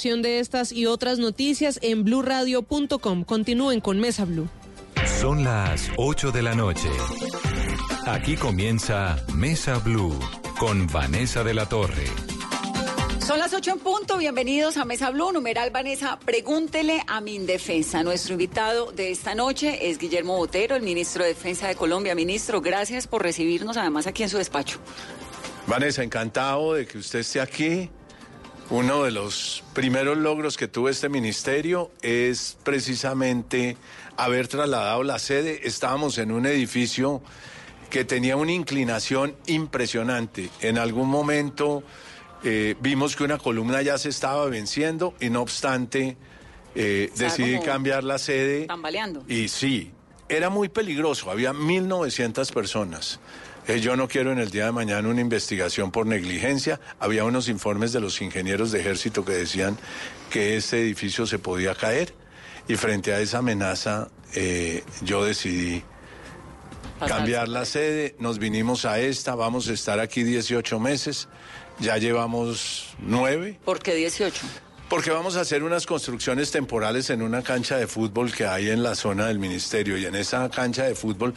De estas y otras noticias en BlueRadio.com. Continúen con Mesa Blue. Son las 8 de la noche. Aquí comienza Mesa Blue con Vanessa de la Torre. Son las 8 en punto, bienvenidos a Mesa Blue, numeral Vanessa, pregúntele a mi indefensa. Nuestro invitado de esta noche es Guillermo Botero, el ministro de Defensa de Colombia. Ministro, gracias por recibirnos además aquí en su despacho. Vanessa, encantado de que usted esté aquí. Uno de los primeros logros que tuvo este ministerio es precisamente haber trasladado la sede. Estábamos en un edificio que tenía una inclinación impresionante. En algún momento eh, vimos que una columna ya se estaba venciendo y no obstante eh, decidí cambiar la sede. Tambaleando. Y sí, era muy peligroso, había 1.900 personas. Eh, yo no quiero en el día de mañana una investigación por negligencia. Había unos informes de los ingenieros de ejército que decían que este edificio se podía caer y frente a esa amenaza yo decidí cambiar la sede, nos vinimos a esta, vamos a estar aquí 18 meses. Ya llevamos nueve. ¿Por qué 18? Porque vamos a hacer unas construcciones temporales en una cancha de fútbol que hay en la zona del ministerio y en esa cancha de fútbol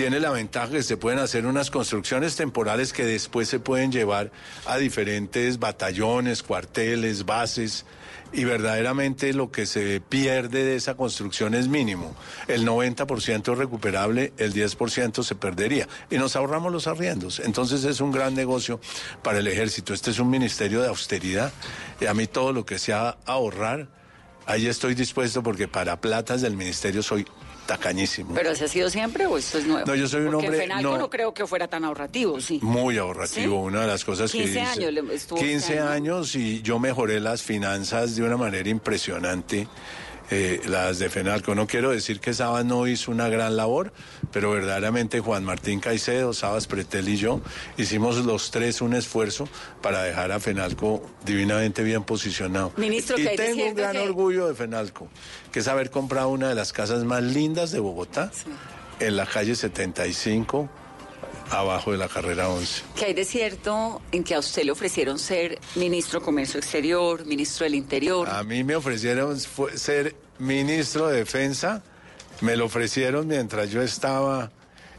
tiene la ventaja que se pueden hacer unas construcciones temporales que después se pueden llevar a diferentes batallones, cuarteles, bases y verdaderamente lo que se pierde de esa construcción es mínimo. El 90% es recuperable, el 10% se perdería y nos ahorramos los arriendos. Entonces es un gran negocio para el ejército. Este es un ministerio de austeridad y a mí todo lo que sea ahorrar, ahí estoy dispuesto porque para platas del ministerio soy tacañísimo. ¿Pero así ha sido siempre o esto es nuevo? No, yo soy un Porque hombre... Fenalco no, creo que fuera tan ahorrativo, sí. Muy ahorrativo, una de las cosas que 15 dice- años estuvo 15 este año. años y yo mejoré las finanzas de una manera impresionante. Eh, las de Fenalco. No quiero decir que Sabas no hizo una gran labor, pero verdaderamente Juan Martín Caicedo, Sabas Pretel y yo hicimos los tres un esfuerzo para dejar a Fenalco divinamente bien posicionado. Ministro, y tengo un gran que- orgullo de Fenalco, que es haber comprado una de las casas más lindas de Bogotá, en la calle 75, abajo de la carrera 11. ¿Qué hay de cierto en que a usted le ofrecieron ser ministro de Comercio Exterior, ministro del Interior? A mí me ofrecieron ser ministro de Defensa, me lo ofrecieron mientras yo estaba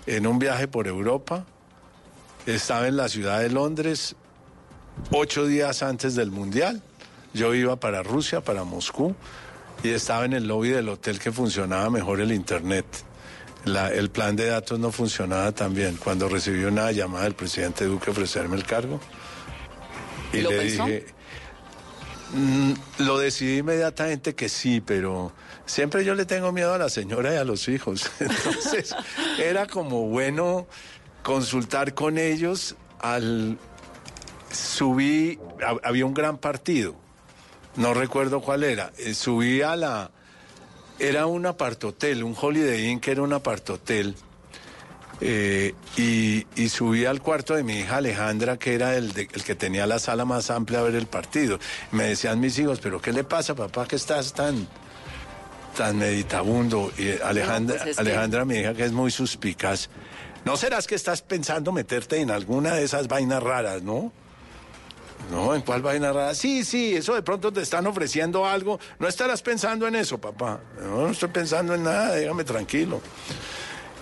en un viaje por Europa, estaba en la ciudad de Londres ocho días antes del Mundial, yo iba para Rusia, para Moscú, y estaba en el lobby del hotel que funcionaba mejor el Internet. La- el plan de datos no funcionaba tan bien. Cuando recibí una llamada del presidente Duque ofrecerme el cargo, y ¿Lo le pensó? dije, Mm, Lo decidí inmediatamente que sí, pero siempre yo le tengo miedo a la señora y a los hijos. Entonces, era como bueno consultar con ellos al subí, hab- había un gran partido, no recuerdo cuál era, eh, subí a la, era un apartotel, un Holiday Inn que era un apartotel, eh, y, y subí al cuarto de mi hija Alejandra, que era el, de- el que tenía la sala más amplia a ver el partido. Me decían mis hijos, pero ¿qué le pasa, papá, que estás tan, tan meditabundo? Y Alejandra, pues que- Alejandra, mi hija, que es muy suspicaz, ¿no serás que estás pensando meterte en alguna de esas vainas raras, no? No, ¿en cuál vaina rara? Sí, sí, eso de pronto te están ofreciendo algo. No estarás pensando en eso, papá. No, no estoy pensando en nada, déjame tranquilo.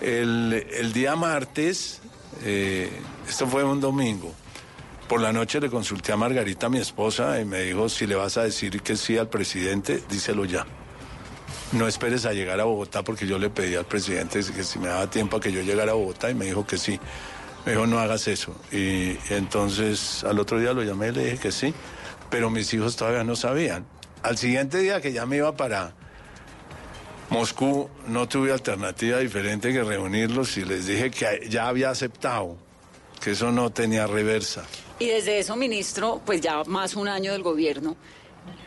El, día martes, eh, esto fue un domingo, por la noche le consulté a Margarita, mi esposa, y me dijo, si le vas a decir que sí al presidente, díselo ya. No esperes a llegar a Bogotá porque yo le pedí al presidente que si me daba tiempo a que yo llegara a Bogotá y me dijo que sí. Me dijo, no hagas eso. Y entonces al otro día lo llamé y le dije que sí, pero mis hijos todavía no sabían. Al siguiente día que ya me iba para Moscú, no tuve alternativa diferente que reunirlos y les dije que ya había aceptado, que eso no tenía reversa. Y desde eso, ministro, pues ya más un año del gobierno,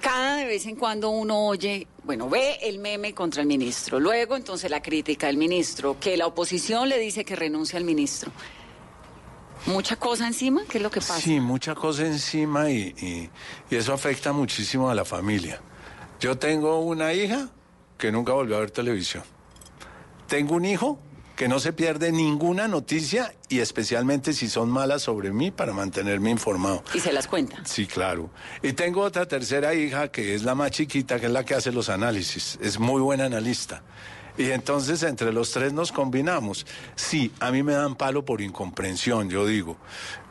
Cada vez en cuando uno oye, bueno, ve el meme contra el ministro, luego entonces la crítica del ministro, que la oposición le dice que renuncia al ministro. ¿Mucha cosa encima? ¿Qué es lo que pasa? Sí, mucha cosa encima y, y- y eso afecta muchísimo a la familia. Yo tengo una hija que nunca volvió a ver televisión. Tengo un hijo que no se pierde ninguna noticia y especialmente si son malas sobre mí para mantenerme informado. Y se las cuenta. Sí, claro. Y tengo otra tercera hija que es la más chiquita, que es la que hace los análisis. Es muy buena analista. Y entonces entre los tres nos combinamos. Sí, a mí me dan palo por incomprensión, yo digo.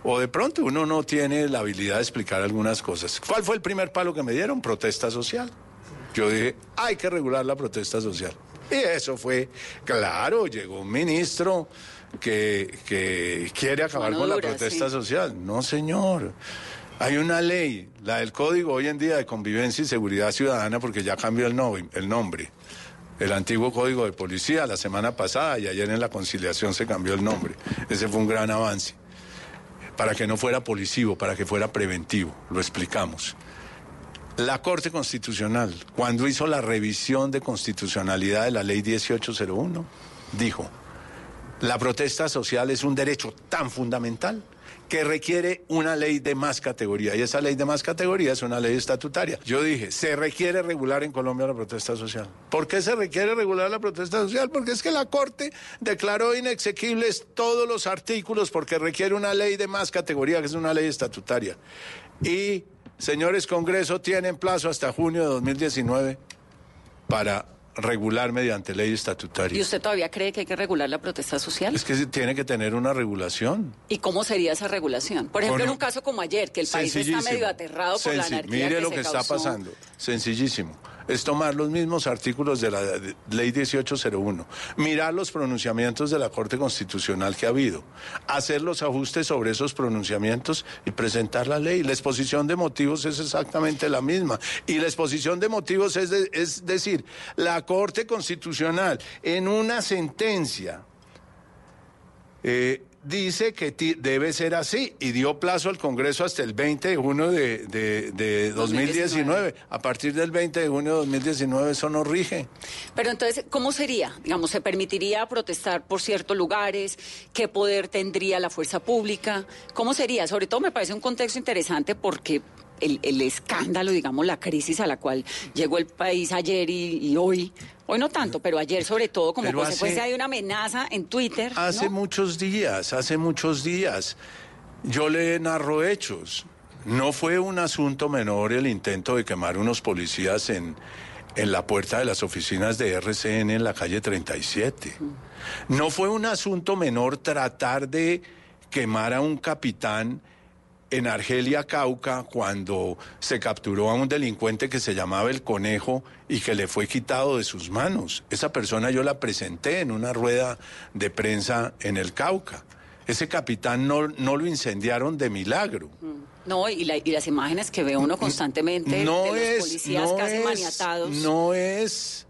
O de pronto uno no tiene la habilidad de explicar algunas cosas. ¿Cuál fue el primer palo que me dieron? Protesta social. Yo dije, hay que regular la protesta social. Y eso fue, claro, llegó un ministro que, que quiere acabar con la dura, protesta sí. social. No, señor. Hay una ley, la del Código hoy en día de Convivencia y Seguridad Ciudadana, porque ya cambió el, no- el nombre. El antiguo Código de Policía, la semana pasada y ayer en la conciliación se cambió el nombre. Ese fue un gran avance. Para que no fuera policivo, para que fuera preventivo. Lo explicamos. La Corte Constitucional, cuando hizo la revisión de constitucionalidad de la Ley 1801, dijo, la protesta social es un derecho tan fundamental que requiere una ley de más categoría. Y esa ley de más categoría es una ley estatutaria. Yo dije, se requiere regular en Colombia la protesta social. ¿Por qué se requiere regular la protesta social? Porque es que la Corte declaró inexequibles todos los artículos porque requiere una ley de más categoría, que es una ley estatutaria. Y, señores Congreso, tienen plazo hasta junio de 2019 para regular mediante ley estatutaria. ¿Y usted todavía cree que hay que regular la protesta social? Es que tiene que tener una regulación. ¿Y cómo sería esa regulación? Por ejemplo, en un- caso como ayer, que el país está medio aterrado por la anarquía Mire que lo se que está causó. pasando. Sencillísimo. Es tomar los mismos artículos de la ley 1801, mirar los pronunciamientos de la Corte Constitucional que ha habido, hacer los ajustes sobre esos pronunciamientos y presentar la ley. La exposición de motivos es exactamente la misma. Y la exposición de motivos es, es decir, la Corte Constitucional en una sentencia eh, dice que debe ser así y dio plazo al Congreso hasta el 20 de junio de, de- de 2019. A partir del 20 de junio de 2019 eso no rige. Pero entonces, ¿cómo sería? Digamos, ¿se permitiría protestar por ciertos lugares? ¿Qué poder tendría la fuerza pública? ¿Cómo sería? Sobre todo me parece un contexto interesante porque el, el escándalo, digamos, la crisis a la cual llegó el país ayer y, y hoy, hoy no tanto, pero ayer sobre todo como Pero hace- consecuencia de una amenaza en Twitter. Hace ¿no? muchos días, hace muchos días, yo le narro hechos. No fue un asunto menor el intento de quemar unos policías en, en la puerta de las oficinas de RCN en la calle 37. No fue un asunto menor tratar de quemar a un capitán en Argelia, Cauca, cuando se capturó a un delincuente que se llamaba el Conejo y que le fue quitado de sus manos. Esa persona yo la presenté en una rueda de prensa en el Cauca. Ese capitán no, no lo incendiaron de milagro. No, y, la- y las imágenes que ve uno constantemente No de los es, policías no casi es- maniatados. No es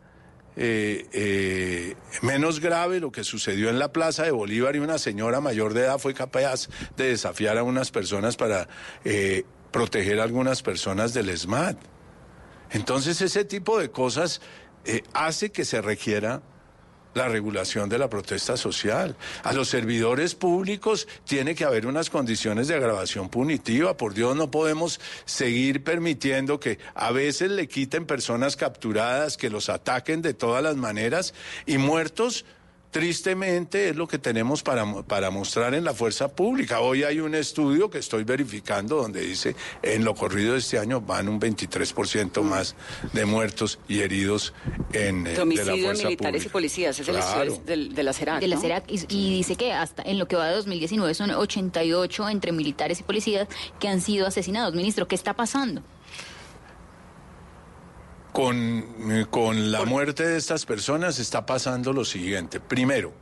eh, eh, menos grave lo que sucedió en la Plaza de Bolívar y una señora mayor de edad fue capaz de desafiar a unas personas para eh, proteger a algunas personas del ESMAD. Entonces ese tipo de cosas hace que se requiera la regulación de la protesta social. A los servidores públicos tiene que haber unas condiciones de agravación punitiva. Por Dios, no podemos seguir permitiendo que a veces le quiten personas capturadas, que los ataquen de todas las maneras y muertos. Tristemente es lo que tenemos para, para mostrar en la fuerza pública. Hoy hay un estudio que estoy verificando donde dice en lo corrido de este año van un 23% más de muertos y heridos en, eh, de de la fuerza militares y pública. policías. Es el Claro. estudio del- de la CERAC. de la ¿no? CERAC y, y dice que hasta en lo que va de 2019 son 88 entre militares y policías que han sido asesinados. Ministro, ¿qué está pasando? Con, con la muerte de estas personas está pasando lo siguiente. Primero,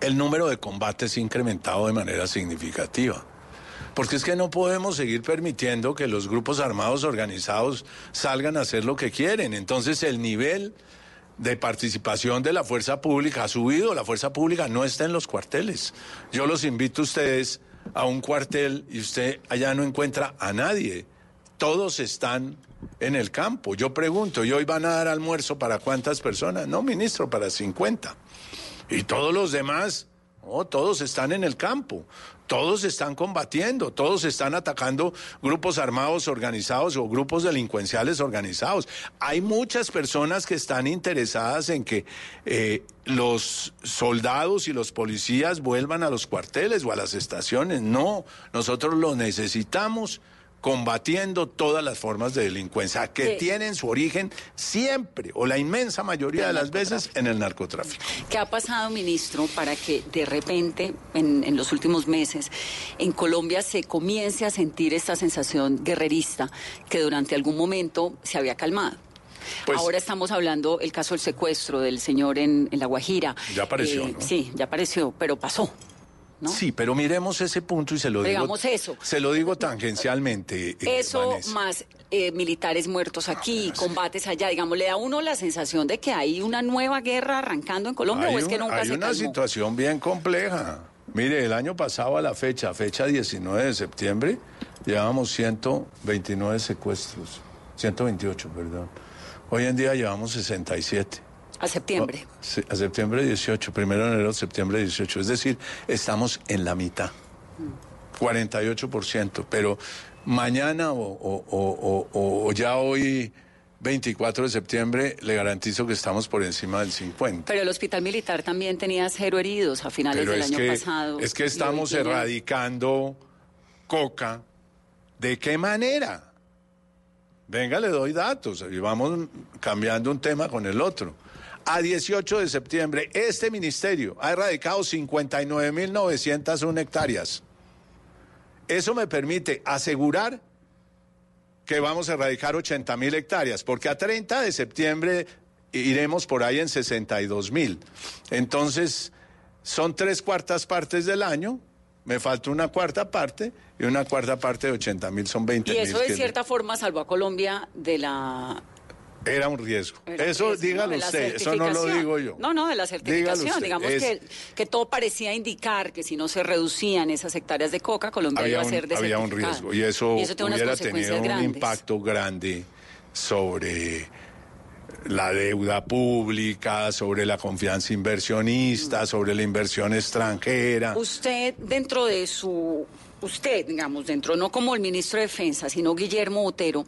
el número de combates se ha incrementado de manera significativa. Porque es que no podemos seguir permitiendo que los grupos armados organizados salgan a hacer lo que quieren. Entonces el nivel de participación de la fuerza pública ha subido. La fuerza pública no está en los cuarteles. Yo los invito a ustedes a un cuartel y usted allá no encuentra a nadie. todos están en el campo. Yo pregunto, ¿y hoy van a dar almuerzo para cuántas personas? No, ministro, para 50. Y todos los demás, no, todos están en el campo. Todos están combatiendo, todos están atacando grupos armados organizados o grupos delincuenciales organizados. Hay muchas personas que están interesadas en que eh, los soldados y los policías vuelvan a los cuarteles o a las estaciones. No, nosotros lo necesitamos combatiendo todas las formas de delincuencia que tienen su origen siempre o la inmensa mayoría de las veces en el narcotráfico. ¿Qué ha pasado, ministro, para que de repente en, en, los últimos meses en Colombia se comience a sentir esta sensación guerrerista que durante algún momento se había calmado? Pues, Ahora estamos hablando el caso del secuestro del señor en, en La Guajira. Ya apareció, eh, ¿no? Sí, ya apareció, pero pasó. ¿No? Sí, pero miremos ese punto y se lo Digamos digo. eso. Se lo digo tangencialmente. Eh, eso Vanessa. más eh, militares muertos aquí, combates allá, digamos, le da a uno la sensación de que hay una nueva guerra arrancando en Colombia hay o es que un, nunca hay se una calmó? situación bien compleja. Mire, el año pasado a la fecha, fecha 19 de septiembre, llevábamos 129 secuestros, 128, perdón. Hoy en día llevamos 67. A septiembre. Sí, a septiembre 18, primero de enero, septiembre 18. Es decir, estamos en la mitad. 48%. Pero mañana o, o- o- o- o ya hoy, 24 de septiembre, le garantizo que estamos por encima del 50. Pero el hospital militar también tenía cero heridos a finales Pero del año que, pasado. es que estamos erradicando coca. ¿De qué manera? Venga, le doy datos y vamos cambiando un tema con el otro. A 18 de septiembre, este ministerio ha erradicado 59.901 hectáreas. Eso me permite asegurar que vamos a erradicar 80.000 hectáreas, porque a 30 de septiembre iremos por ahí en 62.000. Entonces, son tres cuartas partes del año, me falta una cuarta parte, y una cuarta parte de 80.000 son 20.000. Y eso de cierta forma salvó a Colombia de la... Era un riesgo. era Eso riesgo, dígalo usted, eso no lo digo yo. No, no, de la certificación. Digamos es- que, que todo parecía indicar que si no se reducían esas hectáreas de coca, Colombia había iba a un, ser había un riesgo y eso, hubiera tenido un impacto grande sobre la deuda pública, sobre la confianza inversionista, sobre la inversión extranjera. Usted, dentro de su. Usted, digamos, dentro, no como el ministro de Defensa, sino Guillermo Botero,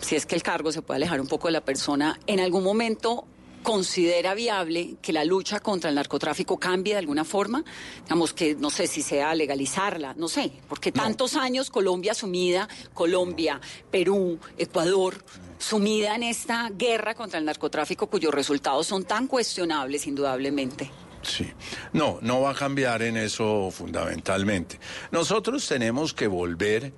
si es que el cargo se puede alejar un poco de la persona, ¿en algún momento considera viable que la lucha contra el narcotráfico cambie de alguna forma? Digamos que, no sé si sea legalizarla, no sé, porque tantos años Colombia sumida, Colombia, Perú, Ecuador, sumida en esta guerra contra el narcotráfico cuyos resultados son tan cuestionables, indudablemente. Sí. No, no va a cambiar en eso fundamentalmente. Nosotros tenemos que volver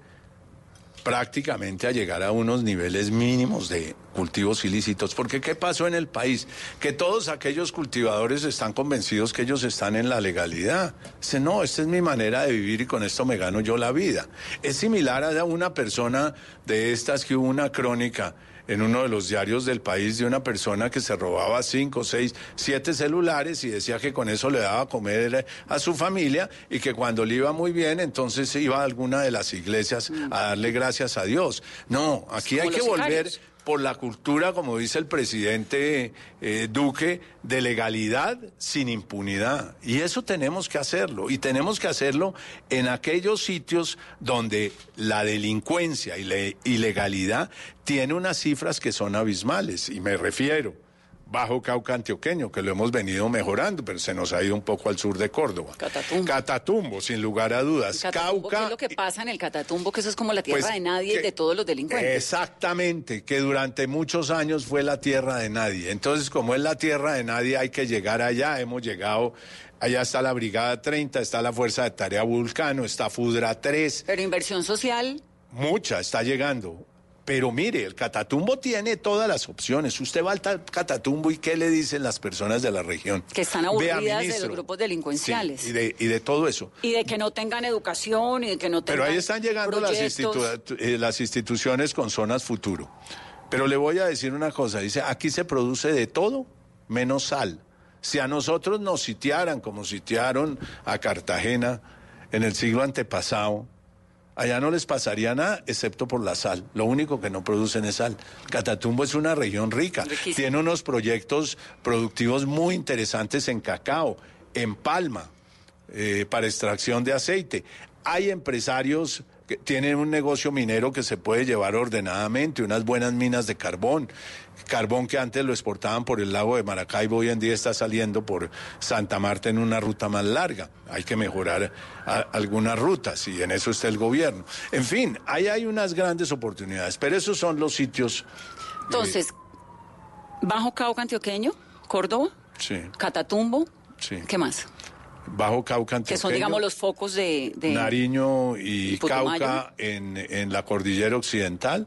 prácticamente a llegar a unos niveles mínimos de cultivos ilícitos. Porque ¿qué pasó en el país? Que todos aquellos cultivadores están convencidos que ellos están en la legalidad. Dicen, no, esta es mi manera de vivir y con esto me gano yo la vida. Es similar a una persona de estas que hubo una crónica en uno de los diarios del país de una persona que se robaba cinco, seis, siete celulares y decía que con eso le daba a comer a su familia y que cuando le iba muy bien, entonces iba a alguna de las iglesias a darle gracias a Dios. No, aquí hay que volver sicarios. Por la cultura, como dice el presidente eh, Duque, de legalidad sin impunidad. Y eso tenemos que hacerlo. Y tenemos que hacerlo en aquellos sitios donde la delincuencia y la ilegalidad tiene unas cifras que son abismales. Y me refiero. Bajo Cauca Antioqueño, que lo hemos venido mejorando, pero se nos ha ido un poco al sur de Córdoba. Catatumbo. Catatumbo, sin lugar a dudas. Catatumbo, ¿qué Cauca es lo que pasa en el Catatumbo? Que eso es como la tierra Pues, de nadie y de todos los delincuentes. Exactamente, que durante muchos años fue la tierra de nadie. Entonces, como es la tierra de nadie, hay que llegar allá. Hemos llegado, allá está la Brigada 30, está la Fuerza de Tarea Vulcano, está Fudra 3, Pero inversión social, mucha está llegando. Pero mire, el Catatumbo tiene todas las opciones. Usted va al ta- Catatumbo y ¿qué le dicen las personas de la región? que están aburridas de los grupos delincuenciales. Sí, y, de, y de todo eso. y de que no tengan educación y de que no tengan Pero ahí están llegando las, proyectos. institu- eh, las instituciones con zonas futuro. Pero le voy a decir una cosa, dice, aquí se produce de todo menos sal. Si a nosotros nos sitiaran como sitiaron a Cartagena en el siglo antepasado, Allá no les pasaría nada, excepto por la sal. Lo único que no producen es sal. Catatumbo es una región rica. Riquísimo. Tiene unos proyectos productivos muy interesantes en cacao, en palma, eh, para extracción de aceite. Hay empresarios que tienen un negocio minero que se puede llevar ordenadamente, unas buenas minas de carbón. Carbón que antes lo exportaban por el lago de Maracaibo, hoy en día está saliendo por Santa Marta en una ruta más larga. Hay que mejorar a- algunas rutas y en eso está el gobierno. En fin, ahí hay unas grandes oportunidades, pero esos son los sitios. Entonces, Bajo Cauca Antioqueño, Córdoba, Sí, Catatumbo, sí. ¿qué más? Bajo Cauca Que son, antioqueño, digamos, los focos de... de- Nariño y. Cauca en, en la cordillera occidental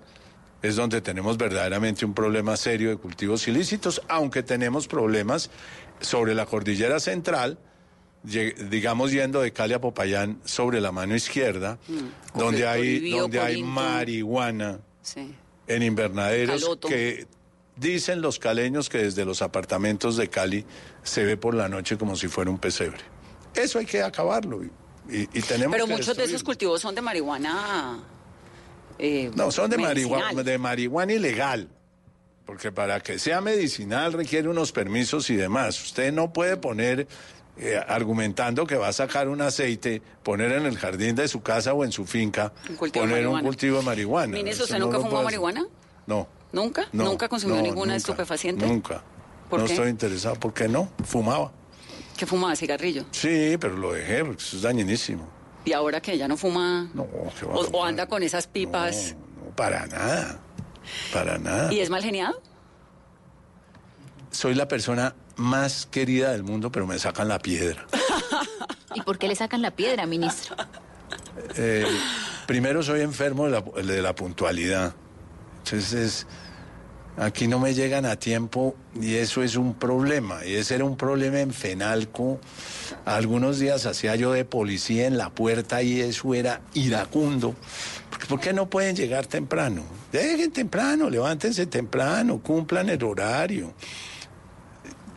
es donde tenemos verdaderamente un problema serio de cultivos ilícitos, aunque tenemos problemas sobre la cordillera central, digamos yendo de Cali a Popayán sobre la mano izquierda, donde Correcto, hay, donde hay marihuana Sí. en invernaderos Caloto. que dicen los caleños que desde los apartamentos de Cali se ve por la noche como si fuera un pesebre. Eso hay que acabarlo y, y- y tenemos Pero que muchos de esos cultivos son de marihuana... eh, No, son de marihuana, de marihuana ilegal. Porque para que sea medicinal requiere unos permisos y demás. Usted no puede poner, eh, argumentando que va a sacar un aceite, poner en el jardín de su casa o en su finca, Un poner un cultivo de marihuana. Eso ¿usted no nunca fumó marihuana? No. ¿Nunca? no, ¿Nunca consumió no, ninguna nunca, estupefaciente? Nunca. ¿Por no qué? estoy interesado. ¿Por qué no? Fumaba. ¿Que fumaba cigarrillo? Sí, pero lo dejé porque eso es dañinísimo. ¿Y ahora que ya no fuma? No, ¿qué va a o, o anda con esas pipas No, no, para nada. Para nada. y es mal geniado? Soy la persona más querida del mundo, pero me sacan la piedra. ¿Y por qué le sacan la piedra, ministro? Eh, primero soy enfermo de la, de la puntualidad. Entonces, aquí no me llegan a tiempo y eso es un problema. Y ese era un problema en Fenalco. Algunos días hacía yo de policía en la puerta y eso era iracundo. ¿Por qué no pueden llegar temprano? Lleguen temprano, levántense temprano, cumplan el horario.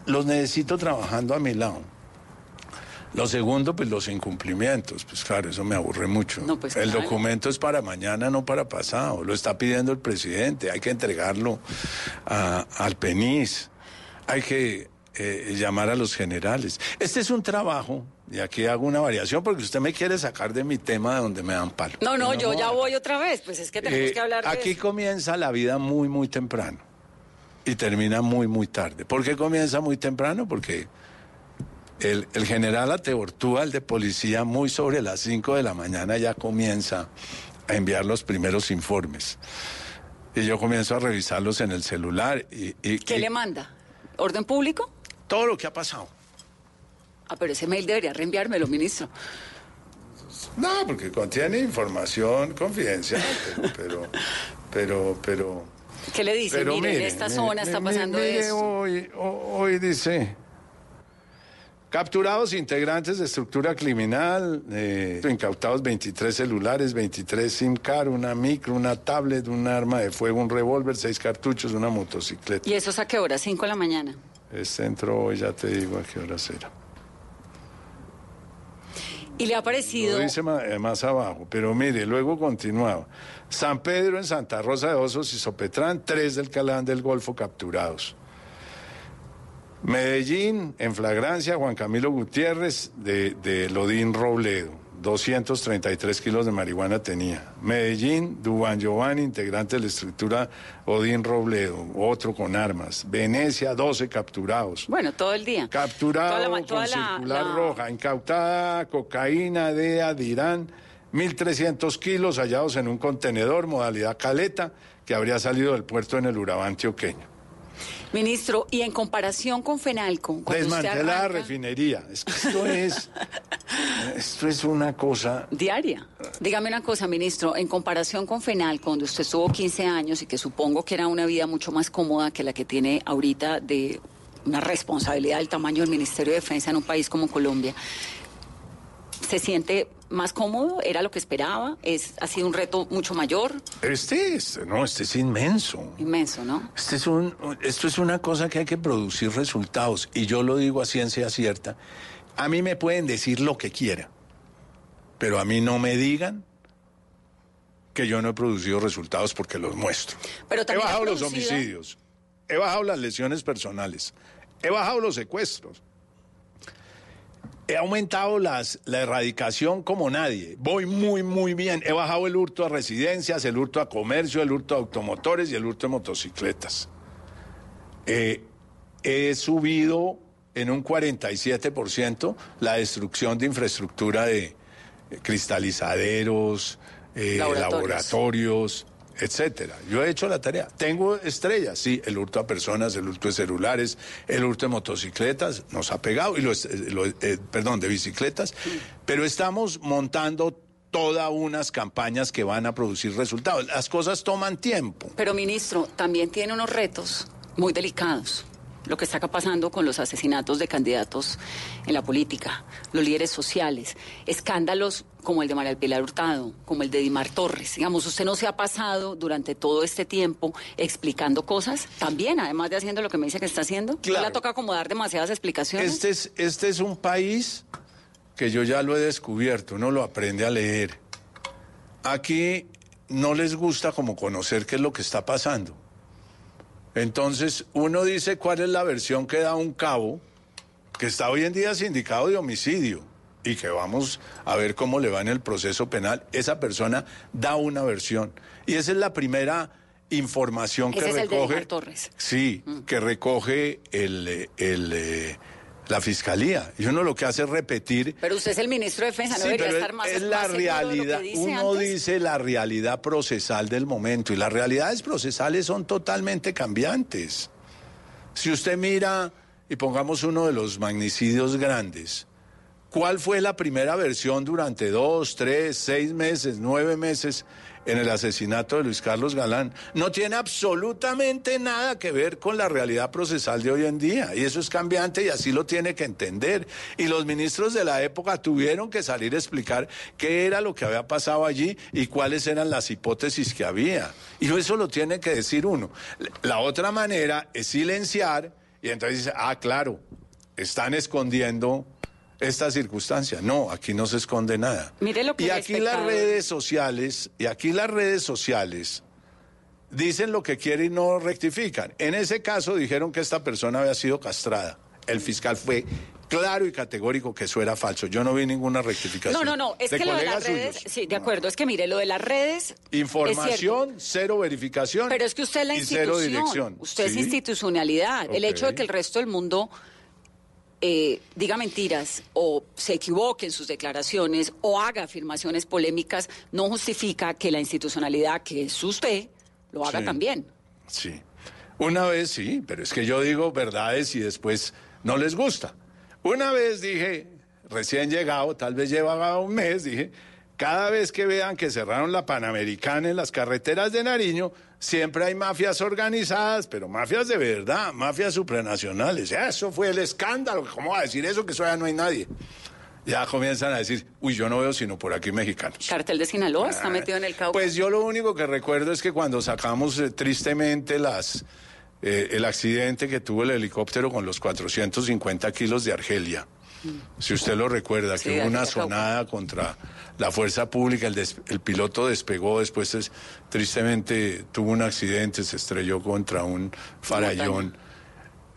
Los necesito trabajando a mi lado. Lo segundo, pues los incumplimientos. Pues claro, eso me aburre mucho. No, pues, el claro. documento es para mañana, no para pasado. Lo está pidiendo el presidente. Hay que entregarlo a- al PENIS. Hay que eh, llamar a los generales. Este es un trabajo, y aquí hago una variación porque usted me quiere sacar de mi tema de donde me dan palo. No, no, yo ya voy otra vez. Pues es que tenemos Eh, que hablar de Aquí eso. comienza la vida muy, muy temprano y termina muy, muy tarde. ¿Por qué comienza muy temprano? Porque el, el general Ateortúa, el de policía, muy sobre las 5 de la mañana ya comienza a enviar los primeros informes. Y yo comienzo a revisarlos en el celular y, y- ¿Qué y le manda? ¿Orden público? todo lo que ha pasado. Ah, pero ese mail debería reenviármelo, ministro. No, porque contiene información confidencial, pero, pero, pero, ¿Qué le dice? Pero Mire, en esta mire, zona está pasando esto. Hoy, ho- hoy dice, capturados integrantes de estructura criminal, eh, incautados 23 celulares, 23 SIM card, una micro, una tablet, un arma de fuego, un revólver, seis cartuchos, una motocicleta. ¿Y eso es a qué hora? ¿Cinco de la mañana? Este entró hoy, ya te digo a qué hora será. ¿Y le ha parecido? Lo dice ma- eh, más abajo, pero mire, luego continuaba. San Pedro en Santa Rosa de Osos y Sopetrán, tres del Calán del Golfo capturados. Medellín, en flagrancia, Juan Camilo Gutiérrez de, de Lodín Robledo, 233 kilos de marihuana tenía. Medellín, Dubán Giovanni, integrante de la estructura Odín Robledo, otro con armas. Venecia, 12 capturados. Bueno, todo el día. Capturado Toda la ma- con la- circular la- roja, incautada cocaína de Adirán, 1.300 kilos hallados en un contenedor, modalidad caleta, que habría salido del puerto en el Urabá antioqueño. Ministro, y en comparación con Fenalco, Desmantelada arranca- refinería. Es que esto es, esto es una cosa... Diaria. Dígame una cosa, ministro, en comparación con Fenalco, donde usted estuvo 15 años y que supongo que era una vida mucho más cómoda que la que tiene ahorita de una responsabilidad del tamaño del Ministerio de Defensa en un país como Colombia, ¿se siente más cómodo? ¿Era lo que esperaba? ¿Es, ¿Ha sido un reto mucho mayor? Este es, no, este es inmenso. Inmenso, ¿no? Este es un, esto es una cosa que hay que producir resultados. Y yo lo digo a ciencia cierta. A mí me pueden decir lo que quieran, pero a mí no me digan que yo no he producido resultados porque los muestro. Pero he bajado los homicidios, he bajado las lesiones personales, he bajado los secuestros. He aumentado las, la erradicación como nadie. Voy muy, muy bien. He bajado el hurto a residencias, el hurto a comercio, el hurto a automotores y el hurto de motocicletas. Eh, he subido en un 47% la destrucción de infraestructura de eh, cristalizaderos, eh, Laboratorios. laboratorios, etcétera. Yo he hecho la tarea. Tengo estrellas, sí, el hurto a personas, el hurto de celulares, el hurto de motocicletas, nos ha pegado, y los, eh, lo- eh, perdón, de bicicletas, pero estamos montando todas unas campañas que van a producir resultados. Las cosas toman tiempo. Pero, ministro, también tiene unos retos muy delicados. Lo que está pasando con los asesinatos de candidatos en la política, los líderes sociales, escándalos como el de María Pilar Hurtado, como el de Dimar Torres. Digamos, usted no se ha pasado durante todo este tiempo explicando cosas, también, además de haciendo lo que me dice que está haciendo. ¿No Claro. le toca como dar demasiadas explicaciones? Este es, este es un país que yo ya lo he descubierto, uno lo aprende a leer. Aquí no les gusta como conocer qué es lo que está pasando. Entonces uno dice cuál es la versión que da un cabo, que está hoy en día sindicado de homicidio y que vamos a ver cómo le va en el proceso penal. Esa persona da una versión. Y esa es la primera información Ese que es el de recoge. Dimar Torres. Sí, que recoge el, eh, el, eh, la fiscalía. Y uno lo que hace es repetir. Pero usted es el ministro de Defensa, ¿no Sí, debería pero estar más es la realidad. dice Uno antes? dice la realidad procesal del momento y las realidades procesales son totalmente cambiantes. Si usted mira y pongamos uno de los magnicidios grandes, ¿cuál fue la primera versión durante dos, tres, seis meses, nueve meses en el asesinato de Luis Carlos Galán? No tiene absolutamente nada que ver con la realidad procesal de hoy en día. Y eso es cambiante y así lo tiene que entender. Y los ministros de la época tuvieron que salir a explicar qué era lo que había pasado allí y cuáles eran las hipótesis que había. Y eso lo tiene que decir uno. La otra manera es silenciar y entonces ah, claro, están escondiendo esta circunstancia. No, aquí no se esconde nada. Mire lo que y aquí las redes sociales, y aquí las redes sociales dicen lo que quieren y no rectifican. En ese caso dijeron que esta persona había sido castrada. El fiscal fue claro y categórico que eso era falso. Yo no vi ninguna rectificación. No, no, no, es que lo de las redes, suyos. sí, de acuerdo, es que mire, lo de las redes... Información, cero verificación. Pero es que usted es la y cero institución, dirección. usted es institucionalidad. El hecho de que el resto del mundo eh, diga mentiras o se equivoque en sus declaraciones o haga afirmaciones polémicas no justifica que la institucionalidad, que es usted, lo haga Sí. también. Sí. Una vez sí, pero es que yo digo verdades y después no les gusta. Una vez dije, recién llegado, tal vez llevaba un mes, dije, cada vez que vean que cerraron la Panamericana en las carreteras de Nariño, siempre hay mafias organizadas, pero mafias de verdad, mafias supranacionales. Eso fue el escándalo. ¿Cómo va a decir eso? Que eso ya no hay nadie. Ya comienzan a decir, uy, yo no veo sino por aquí mexicanos. Cartel de Sinaloa está metido en el Cauca. Pues yo lo único que recuerdo es que cuando sacamos eh, tristemente las eh, el accidente que tuvo el helicóptero con los 450 kilos de Argelia. Si usted lo recuerda, Sí, que hubo una sonada contra la fuerza pública, el, des- el piloto despegó, después es- tristemente tuvo un accidente, se estrelló contra un farallón.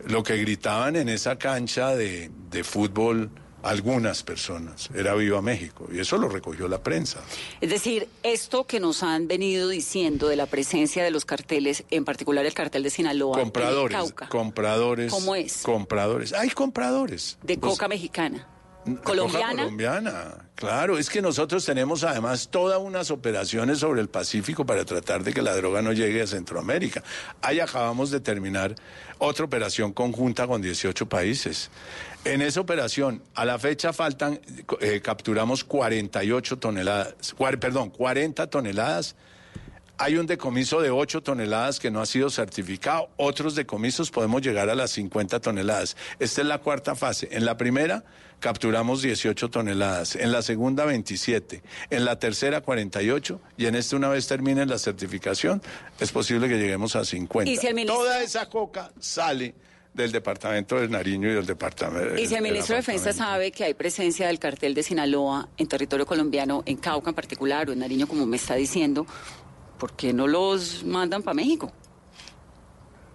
Lo que gritaban en esa cancha de, de fútbol algunas personas era Viva México, y eso lo recogió la prensa. Es decir, esto que nos han venido diciendo de la presencia de los carteles, en particular el cartel de Sinaloa, en el Compradores, Cauca, compradores. ¿Cómo es? Compradores. Hay compradores. de Pues, coca mexicana, colombiana. colombiana. Claro, es que nosotros tenemos además todas unas operaciones sobre el Pacífico para tratar de que la droga no llegue a Centroamérica. Ahí acabamos de terminar otra operación conjunta con 18 países. En esa operación, a la fecha faltan, eh, capturamos 48 toneladas, cuar- perdón, 40 toneladas hay un decomiso de 8 toneladas que no ha sido certificado. Otros decomisos podemos llegar a las 50 toneladas. Esta es la cuarta fase. En la primera capturamos 18 toneladas. En la segunda 27. En la tercera 48. Y en esta una vez termine la certificación es posible que lleguemos a 50. Y si el ministro- Toda esa coca sale del departamento del Nariño y del departamento. Y si el ministro de Defensa sabe que hay presencia del cartel de Sinaloa en territorio colombiano, en Cauca en particular o en Nariño, como me está diciendo, ¿por qué no los mandan para México?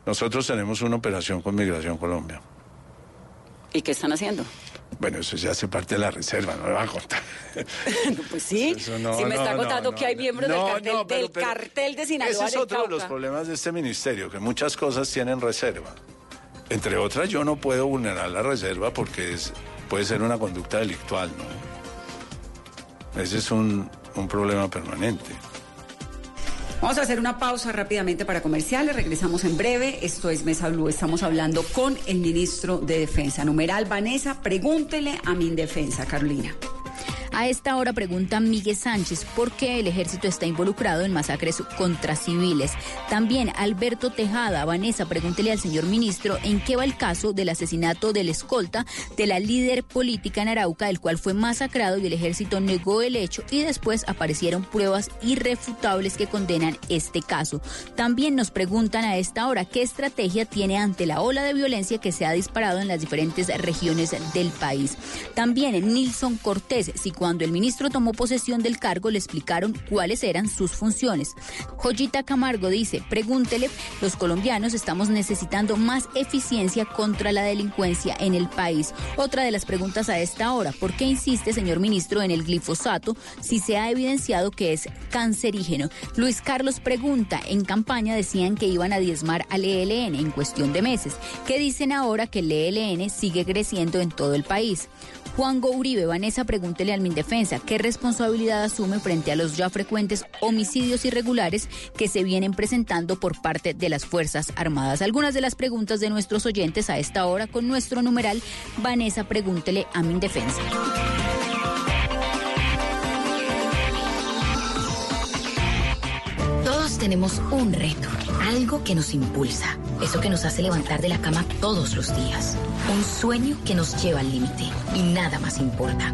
Nosotros tenemos una operación con Migración Colombia. ¿Y qué están haciendo? Bueno, eso ya hace parte de la reserva, no le va a contar. Pues sí, no, si me no, está contando que hay miembros del cartel, pero- del pero cartel de Sinaloa Ese es otro de los problemas de este ministerio, que muchas cosas tienen reserva. Entre otras, yo no puedo vulnerar la reserva porque es, puede ser una conducta delictual, ¿no? Ese es un, un problema permanente. Vamos a hacer una pausa rápidamente para comerciales. Regresamos en breve. Esto es Mesa Blue. Estamos hablando con el ministro de Defensa. Numeral Vanessa, pregúntele a mi indefensa, Carolina. A esta hora pregunta Miguel Sánchez por qué el ejército está involucrado en masacres contra civiles. También Alberto Tejada, Vanessa, pregúntele al señor ministro en qué va el caso del asesinato del escolta de la líder política en Arauca, el cual fue masacrado y el ejército negó el hecho y después aparecieron pruebas irrefutables que condenan este caso. También nos preguntan a esta hora qué estrategia tiene ante la ola de violencia que se ha disparado en las diferentes regiones del país. También Nilson Cortés, cuando el ministro tomó posesión del cargo le explicaron cuáles eran sus funciones. Joyita Camargo dice, pregúntele, los colombianos estamos necesitando más eficiencia contra la delincuencia en el país. Otra de las preguntas a esta hora, ¿por qué insiste, señor ministro, en el glifosato si se ha evidenciado que es cancerígeno? Luis Carlos pregunta, en campaña decían que iban a diezmar al ELN en cuestión de meses. ¿Qué dicen ahora que el ELN sigue creciendo en todo el país? Juan Go Uribe, Vanessa, pregúntele al Mindefensa qué responsabilidad asume frente a los ya frecuentes homicidios irregulares que se vienen presentando por parte de las Fuerzas Armadas. Algunas de las preguntas de nuestros oyentes a esta hora con nuestro numeral Vanessa, pregúntele a Mindefensa. Todos tenemos un reto, algo que nos impulsa, eso que nos hace levantar de la cama todos los días, un sueño que nos lleva al límite y nada más importa.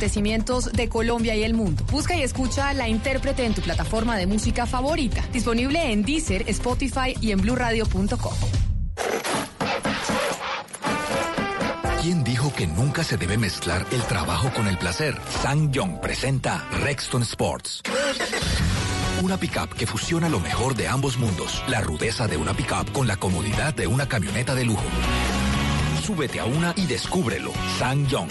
de Colombia y el mundo. Busca y escucha La Intérprete en tu plataforma de música favorita. Disponible en Deezer, Spotify y en bluradio.com. ¿Quién dijo que nunca se debe mezclar el trabajo con el placer? Sang Young presenta Rexton Sports. Una pickup que fusiona lo mejor de ambos mundos. La rudeza de una pickup con la comodidad de una camioneta de lujo. Súbete a una y descúbrelo. Sang Young.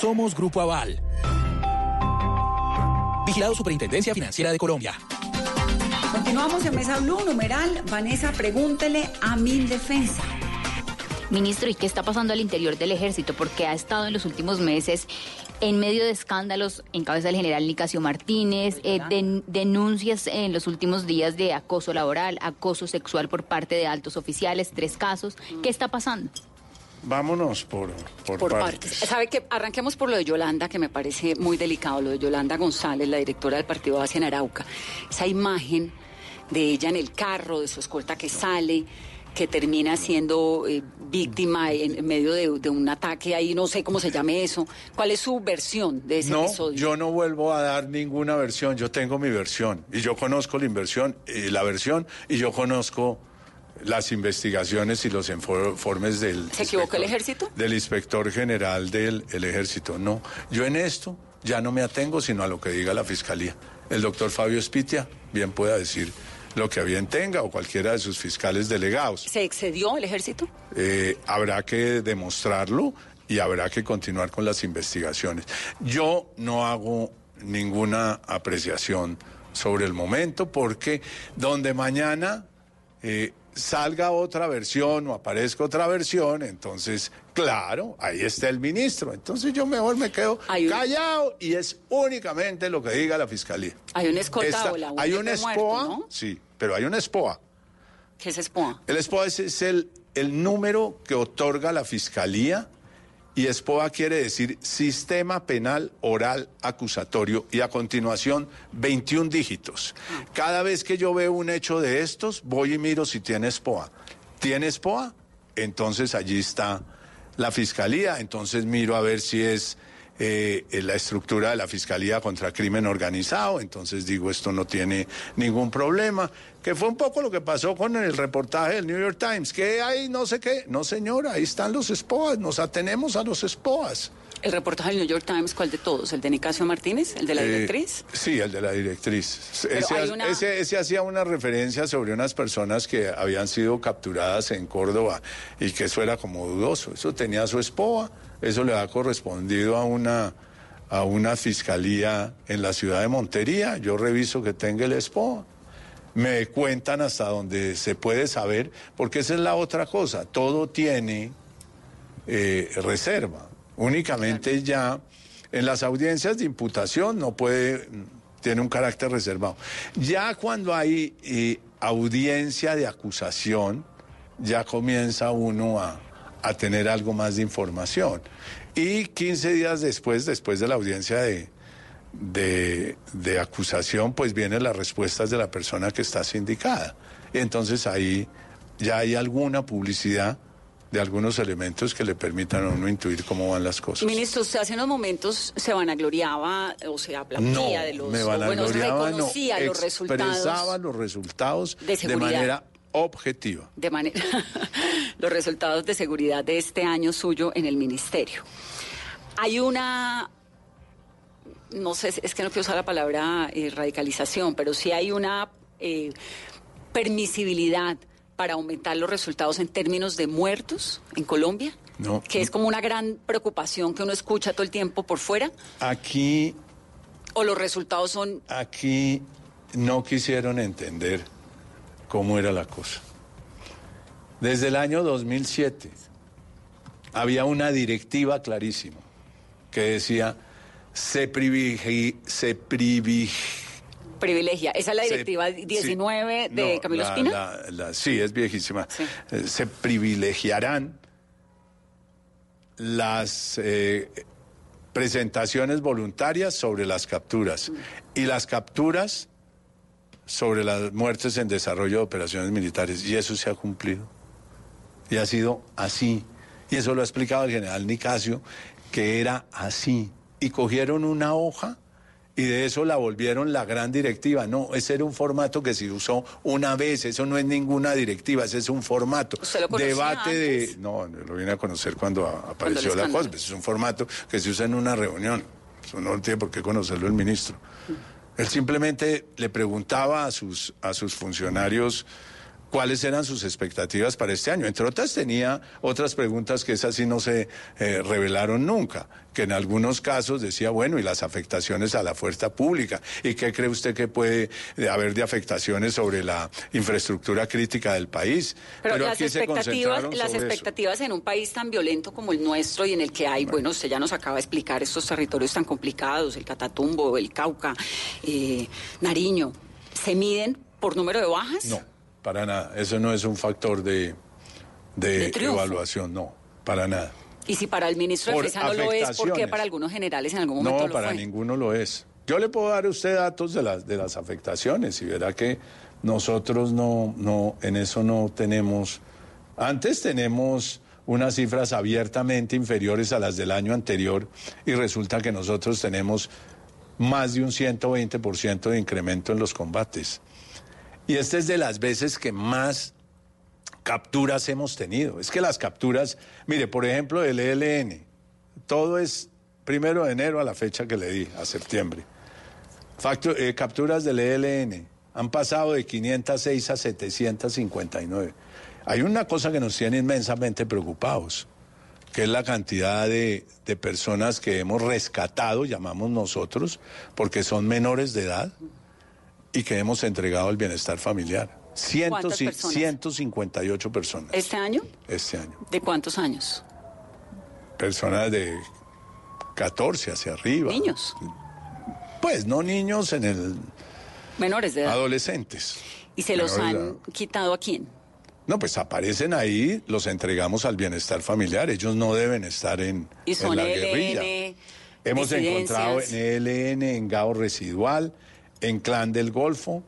Somos Grupo Aval. Vigilado Superintendencia Financiera de Colombia. Continuamos en Mesa Blue, numeral Vanessa, pregúntele a mi defensa. Ministro, ¿y qué está pasando al interior del ejército? Porque ha estado en los últimos meses en medio de escándalos en cabeza del general Nicasio Martínez, eh, denuncias en los últimos días de acoso laboral, acoso sexual por parte de altos oficiales, tres casos. ¿Qué está pasando? Vámonos por, por, partes. ¿Sabe que Arranquemos por lo de Yolanda, que me parece muy delicado, lo de Yolanda González, la directora del Partido Asia en Arauca. Esa imagen de ella en el carro, de su escolta que sale, que termina siendo eh, víctima en, medio de, un ataque ahí, no sé cómo se llame eso. ¿Cuál es su versión de ese no, episodio? Yo no vuelvo a dar ninguna versión, yo tengo mi versión y yo conozco la inversión, y la versión y yo conozco las investigaciones y los informes del... ¿Se equivocó el ejército? Del inspector general del ejército. No, yo en esto ya no me atengo sino a lo que diga la fiscalía. El doctor Fabio Espitia bien pueda decir lo que bien tenga o cualquiera de sus fiscales delegados. ¿Se excedió el ejército? Eh, habrá que demostrarlo y habrá que continuar con las investigaciones. Yo no hago ninguna apreciación sobre el momento porque donde mañana eh, salga otra versión o aparezca otra versión, entonces, claro, ahí está el ministro. Entonces yo mejor me quedo callado y es únicamente lo que diga la fiscalía. Hay un escolta Hay un SPOA, sí, pero hay un SPOA. ¿Qué es SPOA? El SPOA es, el, el número que otorga la fiscalía y SPOA quiere decir Sistema Penal Oral Acusatorio y a continuación 21 dígitos. Cada vez que yo veo un hecho de estos, voy y miro si tiene SPOA. ¿Tiene SPOA? Entonces allí está la fiscalía, entonces miro a ver si es eh, la estructura de la Fiscalía contra Crimen Organizado, entonces digo, esto no tiene ningún problema, que fue un poco lo que pasó con el reportaje del New York Times, que hay no sé qué, no señora, ahí están los SPOAS, nos atenemos a los SPOAS. ¿El reportaje del New York Times cuál de todos? ¿El de Nicasio Martínez? ¿El de la eh, directriz? sí, el de la directriz. Ese, ese, hacía una referencia sobre unas personas que habían sido capturadas en Córdoba y que eso era como dudoso. Eso tenía su SPOA eso le ha correspondido a una, a una fiscalía en la ciudad de Montería. Yo reviso que tenga el SPO. Me cuentan hasta donde se puede saber, porque esa es la otra cosa. Todo tiene eh, reserva. Únicamente ya en las audiencias de imputación no puede, tiene un carácter reservado. Ya cuando hay eh, audiencia de acusación, ya comienza uno a, a tener algo más de información. Y 15 días después, después de la audiencia de, de, acusación, pues vienen las respuestas de la persona que está sindicada. Entonces ahí ya hay alguna publicidad de algunos elementos que le permitan a uno intuir cómo van las cosas. Ministro, usted hace unos momentos se vanagloriaba o se aplaudía de los... me vanagloriaba, no, los resultados... Expresaba los resultados de manera objetiva. De manera, los resultados de seguridad de este año suyo en el ministerio. Hay una, no sé, es que no quiero usar la palabra eh, radicalización, pero sí hay una eh, permisibilidad para aumentar los resultados en términos de muertos en Colombia. No. Que es como una gran preocupación que uno escucha todo el tiempo por fuera. Aquí. O los resultados son. Aquí no quisieron entender cómo era la cosa. Desde el año 2007 había una directiva clarísima que decía se privilegia, se privilegia. ¿Esa es la directiva 19 de Camilo Espina? sí, es viejísima. Eh, se privilegiarán las eh, presentaciones voluntarias sobre las capturas. Mm. Y las capturas sobre las muertes en desarrollo de operaciones militares y eso se ha cumplido. Y ha sido así. Y eso lo ha explicado el general Nicasio, que era así. Y cogieron una hoja y de eso la volvieron la gran directiva. No, ese era un formato que se usó una vez, eso no es ninguna directiva, ese es un formato. Debate de... No, lo vine a conocer cuando apareció la cosa, es un formato que se usa en una reunión. Eso no tiene por qué conocerlo el ministro. Él simplemente le preguntaba a sus, a sus funcionarios cuáles eran sus expectativas para este año. Entre otras tenía otras preguntas que esas sí no se eh, revelaron nunca, que en algunos casos decía, bueno, y las afectaciones a la fuerza pública, ¿y qué cree usted que puede haber de afectaciones sobre la infraestructura crítica del país? Pero, las expectativas, las expectativas en un país tan violento como el nuestro y en el que hay, bueno, usted ya nos acaba de explicar estos territorios tan complicados, el Catatumbo, el Cauca, eh, Nariño, ¿se miden por número de bajas? No, para nada. Eso no es un factor de, de, evaluación, no, para nada. Y si para el ministro de Defensa no lo es, ¿por qué para algunos generales en algún momento no, para ninguno lo es. Yo le puedo dar a usted datos de las, de las afectaciones y verá que nosotros no, no, en eso no tenemos. Antes tenemos unas cifras abiertamente inferiores a las del año anterior y resulta que nosotros tenemos más de un 120% de incremento en los combates. Y esta es de las veces que más capturas hemos tenido. Es que las capturas, mire, por ejemplo, el ELN, todo es primero de enero a la fecha que le di, a septiembre. Eh, capturas del ELN han pasado de 506 a 759. Hay una cosa que nos tiene inmensamente preocupados, que es la cantidad de, de personas que hemos rescatado, llamamos nosotros, porque son menores de edad y que hemos entregado al bienestar familiar. 158 personas. ¿Este año? Este año. ¿De cuántos años? Personas de 14 hacia arriba. ¿Niños? Pues no niños en el... Menores de edad. Adolescentes. ¿Y se los han quitado a quién? No, pues aparecen ahí, los entregamos al bienestar familiar. Ellos no deben estar en, ¿Y son la LN, guerrilla. Hemos encontrado en ELN, en GAO residual, en Clan del Golfo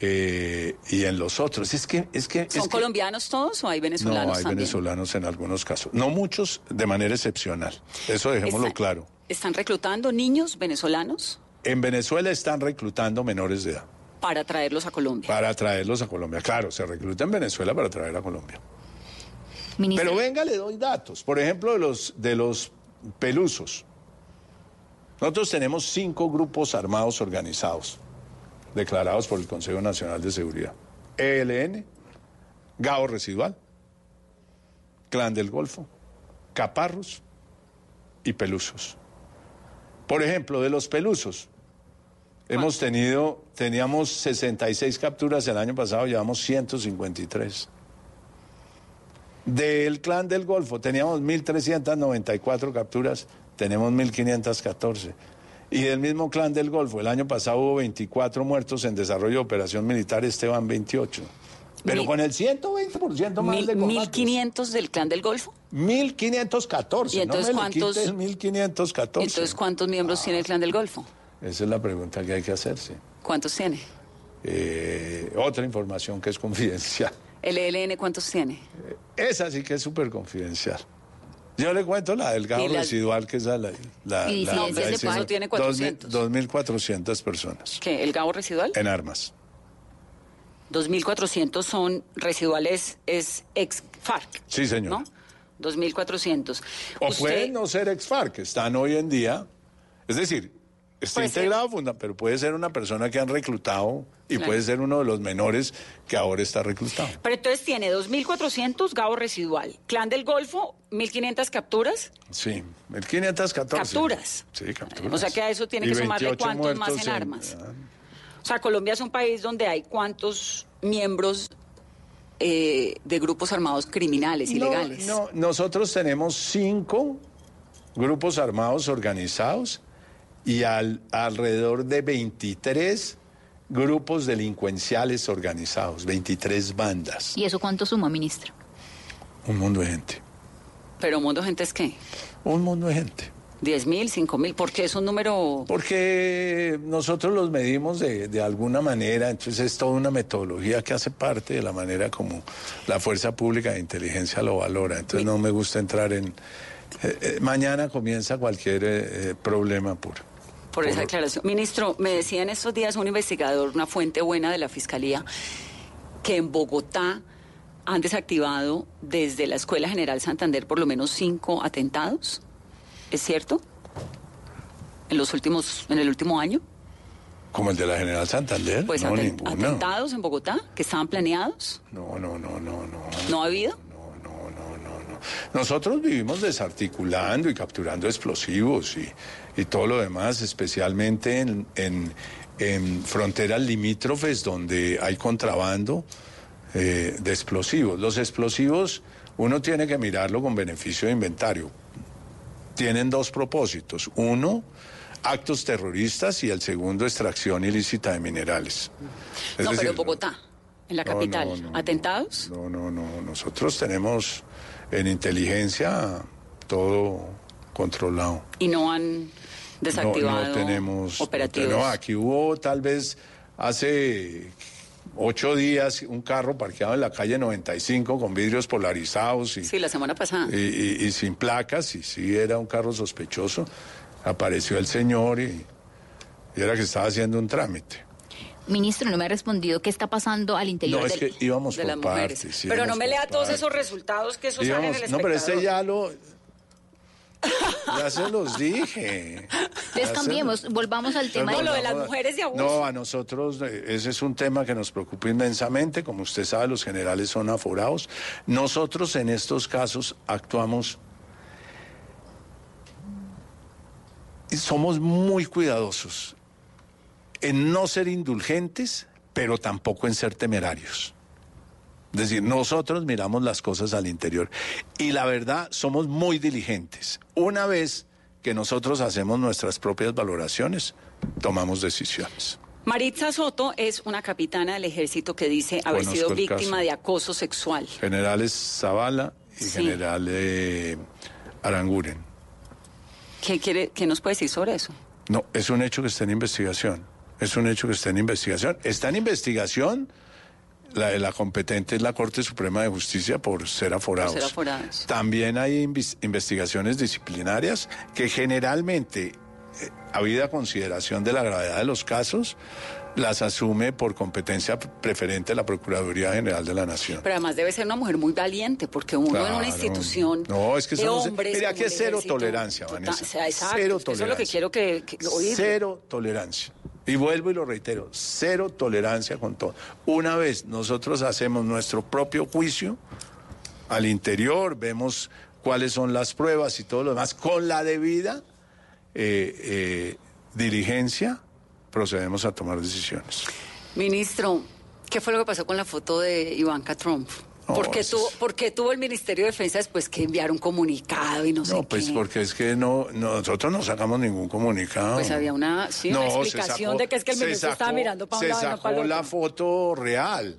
eh, y en los otros. Es que, es que, ¿Son colombianos todos o hay venezolanos? No, hay venezolanos en algunos casos. No muchos, de manera excepcional. Eso dejémoslo claro. ¿Están reclutando niños venezolanos? En Venezuela están reclutando menores de edad. Para traerlos a Colombia. Para traerlos a Colombia, claro, se recluta en Venezuela para traer a Colombia. Pero venga, le doy datos. Por ejemplo, de los, de los pelusos. Nosotros tenemos cinco grupos armados organizados, declarados por el Consejo Nacional de Seguridad. ELN, GAO Residual, Clan del Golfo, Caparros y Pelusos. Por ejemplo, de los Pelusos, hemos tenido, teníamos 66 capturas el año pasado, llevamos 153. Del Clan del Golfo teníamos 1.394 capturas, tenemos 1.514. Y del mismo clan del Golfo, el año pasado hubo 24 muertos en desarrollo de operación militar, este van 28. Pero con el 120% más mil, de combates. ¿1.500 del clan del Golfo? 1.514. ¿Y entonces no cuántos? 1.514. Entonces, ¿cuántos miembros tiene el clan del Golfo? Esa es la pregunta que hay que hacerse. ¿Cuántos tiene? Eh, otra información que es confidencial. ¿El ELN cuántos tiene? Eh, esa sí que es súper confidencial. Yo le cuento la del GAO residual, que es la... la, ¿Y no, de tiene 400? 2.400 personas. ¿Qué? ¿El GAO residual? En armas. 2.400 son residuales, es ex-FARC. Sí, señor. ¿no? 2.400. O pueden no ser ex-FARC, están hoy en día... Es decir, Está integrado, pero puede ser una persona que han reclutado y puede ser uno de los menores que ahora está reclutado. Pero entonces tiene 2.400 Gabo residual. Clan del Golfo, 1.500 capturas. Sí, 1.514. Capturas. Sí, capturas. O sea que a eso tiene que sumarle cuántos más en, armas. O sea, Colombia es un país donde hay cuántos miembros eh, de grupos armados criminales, ilegales. No, nosotros tenemos cinco grupos armados organizados y al, alrededor de 23 grupos delincuenciales organizados, 23 bandas. ¿Y eso cuánto suma, ministro? Un mundo de gente. ¿Pero un mundo de gente es qué? Un mundo de gente. ¿10 mil, 5 mil? ¿Por qué es un número...? Porque nosotros los medimos de, de, alguna manera, entonces es toda una metodología que hace parte de la manera como la Fuerza Pública de Inteligencia lo valora. Entonces no me gusta entrar en... Eh, eh, mañana comienza cualquier eh, problema puro por esa aclaración. Ministro, me decía en estos días un investigador, una fuente buena de la Fiscalía, que en Bogotá han desactivado desde la Escuela General Santander por lo menos cinco atentados. ¿Es cierto? ¿En los últimos, en el último año? Como el de la General Santander. Pues no, aten- ninguna. atentados en Bogotá que estaban planeados. No, no, no, no, no. ¿No ha habido? Nosotros vivimos desarticulando y capturando explosivos y, y todo lo demás, especialmente en, en- en fronteras limítrofes donde hay contrabando eh, de explosivos. Los explosivos uno tiene que mirarlo con beneficio de inventario. Tienen dos propósitos. Uno, actos terroristas y el segundo, extracción ilícita de minerales. Es no, pero en Bogotá, en la no, capital. no, no, ¿Atentados? No, no, no. Nosotros tenemos en inteligencia todo controlado. Y no han desactivado no, no tenemos operativos. No, aquí hubo tal vez hace ocho días un carro parqueado en la calle 95 con vidrios polarizados y, Sí, la semana pasada. y, y- y sin placas, y sí era un carro sospechoso. Apareció el señor y, y era que estaba haciendo un trámite. Ministro, no me ha respondido qué está pasando al interior No, es del... que íbamos de por las mujeres. partes. sí, pero no me lea todos esos resultados que eso sale en el no, pero este espectador. ya lo... Ya se los dije. Entonces Ya se cambiemos, volvamos al tema No, de... lo de las mujeres de abuso. No, a nosotros eh, ese es un tema que nos preocupa inmensamente. Como usted sabe, los generales son aforados. Nosotros en estos casos actuamos y somos muy cuidadosos en no ser indulgentes, pero tampoco en ser temerarios. Es decir, nosotros miramos las cosas al interior y la verdad somos muy diligentes. Una vez que nosotros hacemos nuestras propias valoraciones, tomamos decisiones. Maritza Soto es una capitana del ejército que dice haber Conozco sido víctima de acoso sexual. Generales Zavala y Sí. general eh, Aranguren. ¿Qué, quiere, ¿Qué nos puede decir sobre eso? No, es un hecho que está en investigación. Es un hecho que está en investigación. Está en investigación. La, la competente es la Corte Suprema de Justicia por ser aforados. Por ser aforados. También hay investigaciones disciplinarias que generalmente, eh, habida consideración de la gravedad de los casos, las asume por competencia preferente la Procuraduría General de la Nación. Pero además debe ser una mujer muy valiente, porque uno en una institución No, es que de hombres. mira, aquí es cero tolerancia, total- Vanessa. o sea, exacto, Cero que Eso es lo que tolerancia. quiero que, que oír. Cero tolerancia. Y vuelvo y lo reitero, cero tolerancia con todo. Una vez nosotros hacemos nuestro propio juicio al interior, vemos cuáles son las pruebas y todo lo demás, con la debida eh, eh, diligencia, procedemos a tomar decisiones. Ministro, ¿qué fue lo que pasó con la foto de Ivanka Trump? ¿Por, qué tuvo, por qué tuvo el Ministerio de Defensa después que enviar un comunicado y no, sé No, pues qué? porque es que no, nosotros no sacamos ningún comunicado. Pues había una, sí, No, se explicación sacó- de que es que el se ministro estaba sacó- mirando para un Se lado no sacó para la foto real.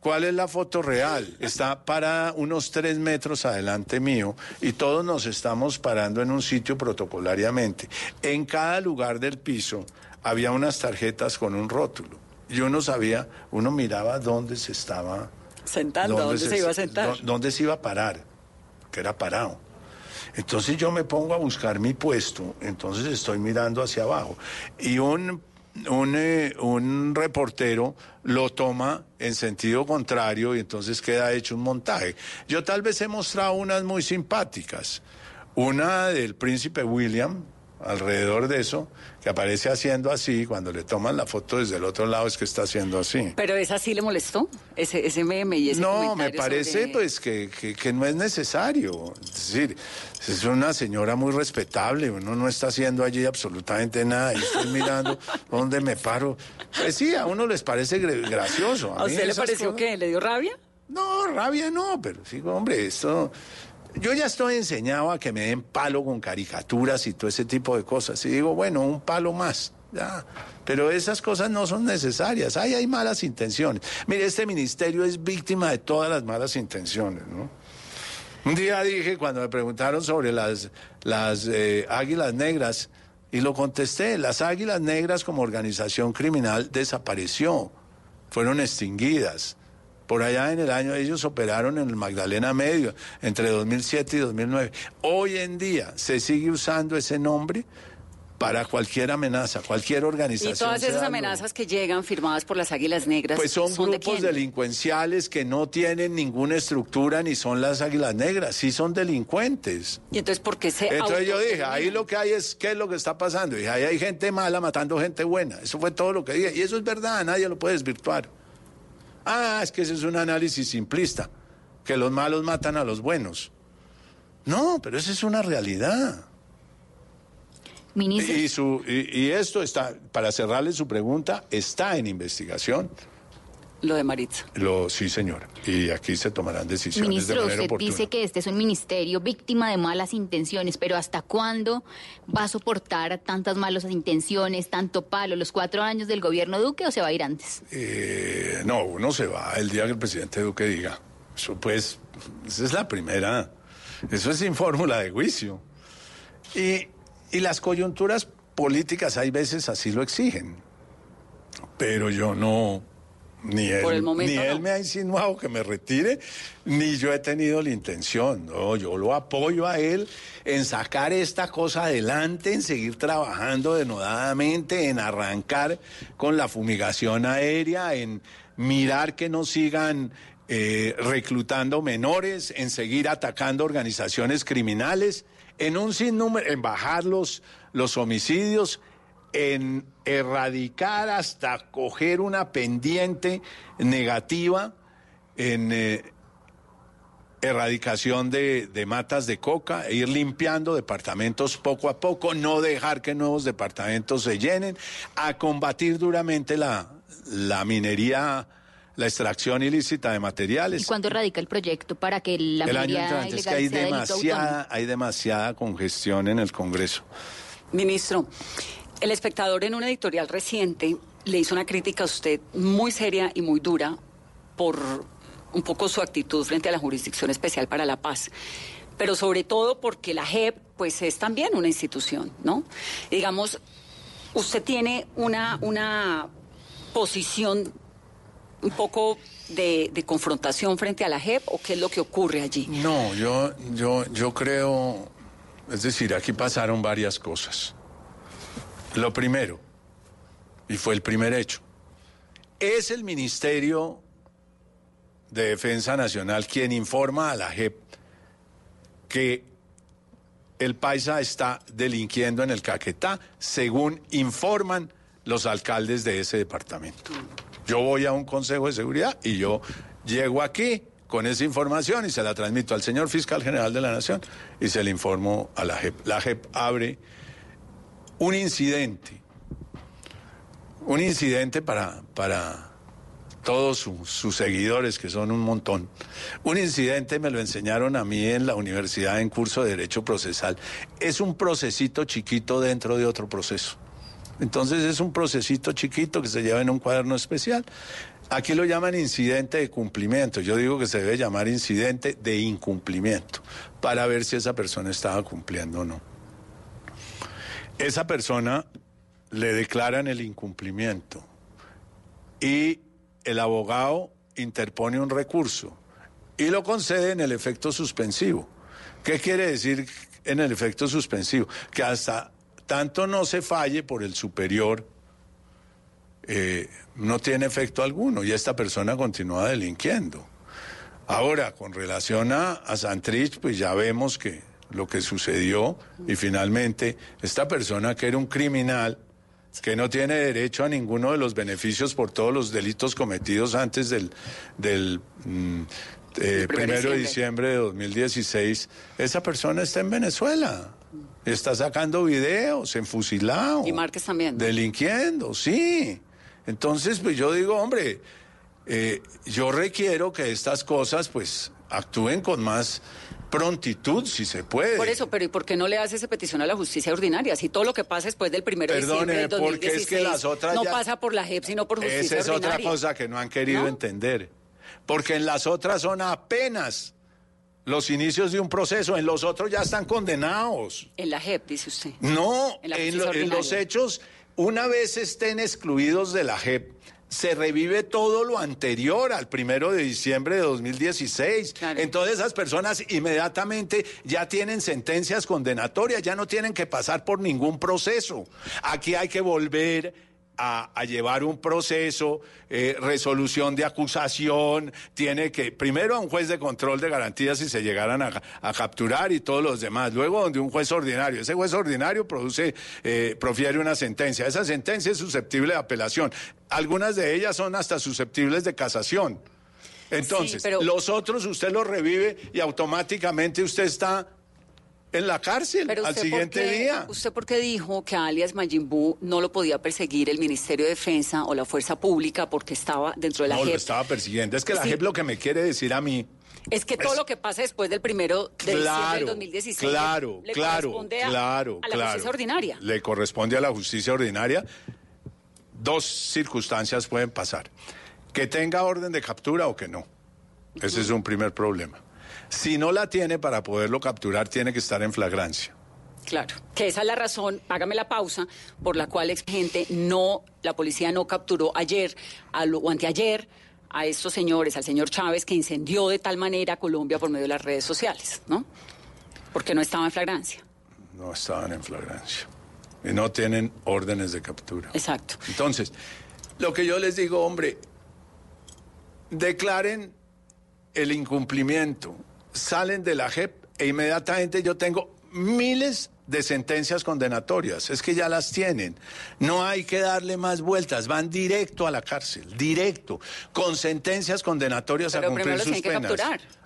¿Cuál es la foto real? Está para unos tres metros adelante mío y todos nos estamos parando en un sitio protocolariamente. En cada lugar del piso había unas tarjetas con un rótulo. Y uno sabía, uno miraba dónde se estaba... Sentando, ¿dónde se iba a sentar? dó- ¿Dónde se iba a parar? Que era parado. Entonces yo me pongo a buscar mi puesto, entonces estoy mirando hacia abajo. Y un, un, eh, un reportero lo toma en sentido contrario y entonces queda hecho un montaje. Yo tal vez he mostrado unas muy simpáticas. Una del príncipe William, alrededor de eso, que aparece haciendo así, cuando le toman la foto desde el otro lado es que está haciendo así. Pero esa sí le molestó, ese, ese meme y ese No, me parece sobre- pues que, que- que no es necesario. Es decir, es una señora muy respetable, uno no está haciendo allí absolutamente nada. Y estoy mirando dónde me paro. Pues sí, a uno les parece gracioso. ¿A usted le pareció cosas- que le dio rabia? No, rabia no, pero digo, hombre, esto... Yo ya estoy enseñado a que me den palo con caricaturas y todo ese tipo de cosas. Y digo, bueno, un palo más. Ya. Pero esas cosas no son necesarias. Ahí hay malas intenciones. Mire, este ministerio es víctima de todas las malas intenciones, ¿no? Un día dije, cuando me preguntaron sobre las, las eh, águilas negras, y lo contesté, las águilas negras como organización criminal desapareció, fueron extinguidas. Por allá en el año ellos operaron en el Magdalena Medio entre 2007 y 2009. Hoy en día se sigue usando ese nombre para cualquier amenaza, cualquier organización. Y todas esas amenazas que llegan firmadas por las Águilas Negras. Pues son, grupos delincuenciales que no tienen ninguna estructura ni son las águilas negras, sí son delincuentes. Y entonces, ¿por qué se Entonces yo dije, ahí lo que hay es, ¿qué es lo que está pasando? Dije, ahí hay gente mala matando gente buena. Eso fue todo lo que dije. Y eso es verdad, nadie lo puede desvirtuar. Ah, es que ese es un análisis simplista, que los malos matan a los buenos. No, pero esa es una realidad. Ministro, Y, su, y, y esto está, para cerrarle su pregunta, está en investigación. Lo de Maritza. Lo, sí, señora. Y aquí se tomarán decisiones de ministro, manera usted oportuna. dice que este es un ministerio víctima de malas intenciones, pero ¿hasta cuándo va a soportar tantas malas intenciones, tanto palo, los cuatro años del gobierno Duque o se va a ir antes? Eh, no, uno se va el día que el presidente Duque diga. Eso pues, esa es la primera. Eso es sin fórmula de juicio. Y, y las coyunturas políticas hay veces así lo exigen. Pero yo no, ni él, Por el momento ni él no. me ha insinuado que me retire, ni yo he tenido la intención. No, yo lo apoyo a él en sacar esta cosa adelante, en seguir trabajando denodadamente, en arrancar con la fumigación aérea, en mirar que no sigan eh, reclutando menores, en seguir atacando organizaciones criminales, en un sinnúmero, en bajar los, los homicidios, en erradicar hasta coger una pendiente negativa en eh, erradicación de, de matas de coca, e ir limpiando departamentos poco a poco, no dejar que nuevos departamentos se llenen, a combatir duramente la, la minería, la extracción ilícita de materiales. ¿Y cuándo radica el proyecto para que la El año minería entrante es que hay demasiada, hay demasiada congestión en el Congreso. Ministro, el espectador en un editorial reciente le hizo una crítica a usted muy seria y muy dura por un poco su actitud frente a la Jurisdicción Especial para la Paz. Pero sobre todo porque la JEP, pues es también una institución, ¿no? Digamos, usted tiene una, una posición un poco de, de confrontación frente a la JEP o qué es lo que ocurre allí? No, yo, yo, yo creo, es decir, aquí pasaron varias cosas. Lo primero, y fue el primer hecho, es el Ministerio de Defensa Nacional quien informa a la JEP que el paisa está delinquiendo en el Caquetá, según informan los alcaldes de ese departamento. Yo voy a un consejo de seguridad y yo llego aquí con esa información y se la transmito al señor fiscal general de la Nación y se le informo a la JEP. La JEP abre un incidente, un incidente para, para todos su- sus seguidores, que son un montón. Un incidente me lo enseñaron a mí en la universidad en curso de Derecho Procesal. Es un procesito chiquito dentro de otro proceso. Entonces es un procesito chiquito que se lleva en un cuaderno especial. Aquí lo llaman incidente de cumplimiento. Yo digo que se debe llamar incidente de incumplimiento para ver si esa persona estaba cumpliendo o no. Esa persona le declaran el incumplimiento y el abogado interpone un recurso y lo concede en el efecto suspensivo. ¿Qué quiere decir en el efecto suspensivo? Que hasta tanto no se falle por el superior, eh, no tiene efecto alguno y esta persona continúa delinquiendo. Ahora, con relación a, a Santrich, pues ya vemos que lo que sucedió y finalmente esta persona que era un criminal, que no tiene derecho a ninguno de los beneficios por todos los delitos cometidos antes del, del mm, eh, primero de diciembre de 2016, esa persona está en Venezuela. Está sacando videos, enfusilado. Y Márquez también. ¿no? Delinquiendo, sí. Entonces, pues yo digo, hombre, eh, yo requiero que estas cosas, pues, actúen con más prontitud, si se puede. Por eso, pero ¿y por qué no le hace esa petición a la justicia ordinaria? Si todo lo que pasa después del primero de Perdóneme, diciembre del porque es que 2016 las otras no ya- pasa por la JEP, sino por justicia Esa es otra ordinaria. cosa que no han querido ¿No? entender. Porque en las otras son apenas los inicios de un proceso, en los otros ya están condenados. En la JEP, dice usted. No, En la en, justicia lo- en los ordinaria. hechos, una vez estén excluidos de la JEP, se revive todo lo anterior al primero de diciembre de 2016. Entonces esas personas inmediatamente ya tienen sentencias condenatorias, ya no tienen que pasar por ningún proceso. Aquí hay que volver a, llevar un proceso, eh, resolución de acusación, tiene que, primero a un juez de control de garantías si se llegaran a, capturar y todos los demás, luego donde un juez ordinario, ese juez ordinario produce, eh, profiere una sentencia, esa sentencia es susceptible de apelación, algunas de ellas son hasta susceptibles de casación. Entonces, los otros usted los revive y automáticamente usted está en la cárcel al siguiente día. ¿Usted por qué dijo que alias Majimbu no lo podía perseguir el Ministerio de Defensa o la Fuerza Pública porque estaba dentro de la no, JEP? No, lo estaba persiguiendo. Es que la JEP lo que me quiere decir a mí... Es que todo lo que pasa después del primero de diciembre del 2016 claro, le claro, corresponde a, claro, a la justicia ordinaria. Le corresponde a la justicia ordinaria. Dos circunstancias pueden pasar. Que tenga orden de captura o que no. Ese es un primer problema. Si no la tiene para poderlo capturar, tiene que estar en flagrancia. Claro, que esa es la razón, hágame la pausa, por la cual gente no, la policía no capturó ayer o anteayer a estos señores, al señor Chávez, que incendió de tal manera Colombia por medio de las redes sociales, ¿no? Porque no estaba en flagrancia. No estaban en flagrancia. Y no tienen órdenes de captura. Exacto. Entonces, lo que yo les digo, hombre, declaren el incumplimiento salen de la JEP e inmediatamente yo tengo miles de sentencias condenatorias, es que ya las tienen. No hay que darle más vueltas, van directo a la cárcel, directo, con sentencias condenatorias a cumplir sus penas.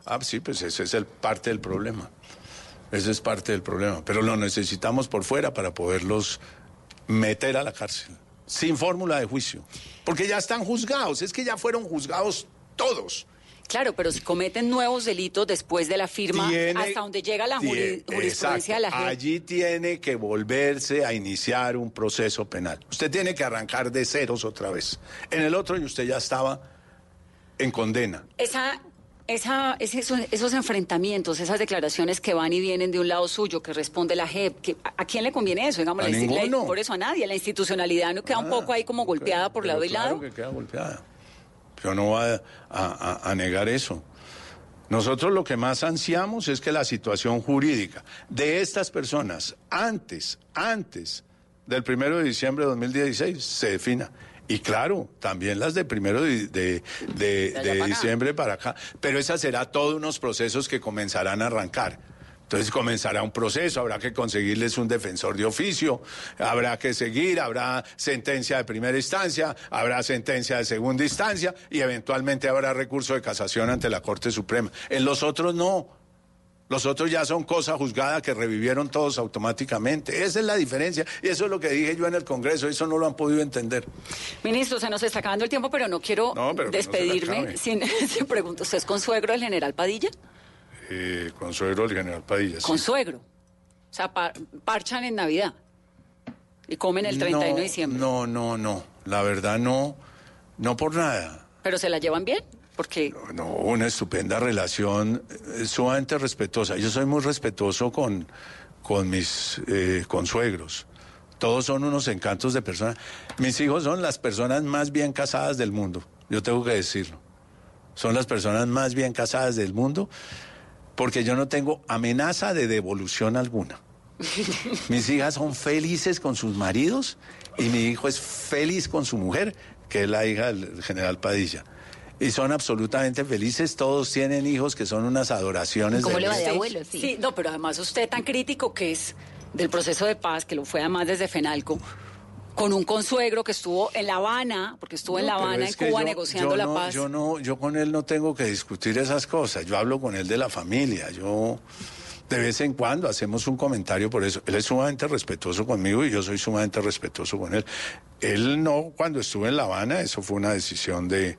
Ah, sí, pues ese es el parte del problema. Ese es parte del problema, pero lo necesitamos por fuera para poderlos meter a la cárcel, sin fórmula de juicio, porque ya están juzgados, es que ya fueron juzgados todos. Claro, pero si cometen nuevos delitos después de la firma, hasta donde llega la jurisprudencia de la gente. Allí tiene que volverse a iniciar un proceso penal. Usted tiene que arrancar de ceros otra vez. En el otro, y usted ya estaba en condena. Esa, esa, esos, esos, enfrentamientos, esas declaraciones que van y vienen de un lado suyo, que responde la JEP, que, ¿a quién le conviene eso? Digamos, a la, por eso a nadie. La institucionalidad no queda un poco ahí como golpeada por lado y lado. que queda golpeada. Yo no voy a, negar eso. Nosotros lo que más ansiamos es que la situación jurídica de estas personas antes, antes del primero de diciembre de 2016 se defina. Y claro, también las de primero de, de diciembre para acá. Pero esas será todos unos procesos que comenzarán a arrancar. Entonces comenzará un proceso, habrá que conseguirles un defensor de oficio, habrá que seguir, habrá sentencia de primera instancia, habrá sentencia de segunda instancia y eventualmente habrá recurso de casación ante la Corte Suprema. En los otros no. Los otros ya son cosa juzgada que revivieron todos automáticamente. Esa es la diferencia. Y eso es lo que dije yo en el Congreso. Eso no lo han podido entender. Ministro, se nos está acabando el tiempo, pero no quiero despedirme sin, sin preguntar. ¿Usted es consuegro del general Padilla? Eh, consuegro del general Padilla. Consuegro. O sea, parchan en Navidad y comen el 31 de diciembre. No, no, no. La verdad no, no por nada. ¿Pero se la llevan bien? Porque... No, una estupenda relación, eh, sumamente respetuosa. Yo soy muy respetuoso con, con mis eh, consuegros. Todos son unos encantos de personas. Mis hijos son las personas más bien casadas del mundo, yo tengo que decirlo. Son las personas más bien casadas del mundo porque yo no tengo amenaza de devolución alguna. Mis hijas son felices con sus maridos y mi hijo es feliz con su mujer, que es la hija del general Padilla. Y son absolutamente felices, todos tienen hijos que son unas adoraciones. ¿Cómo le va de abuelo? Sí. sí, no, pero además usted tan crítico que es del proceso de paz, que lo fue además desde FENALCO, con un consuegro que estuvo en La Habana, porque estuvo en La Habana, en Cuba, negociando la paz. Yo no, yo con él no tengo que discutir esas cosas. Yo hablo con él de la familia. Yo de vez en cuando hacemos un comentario por eso. Él es sumamente respetuoso conmigo y yo soy sumamente respetuoso con él. Él no, cuando estuvo en La Habana, eso fue una decisión de,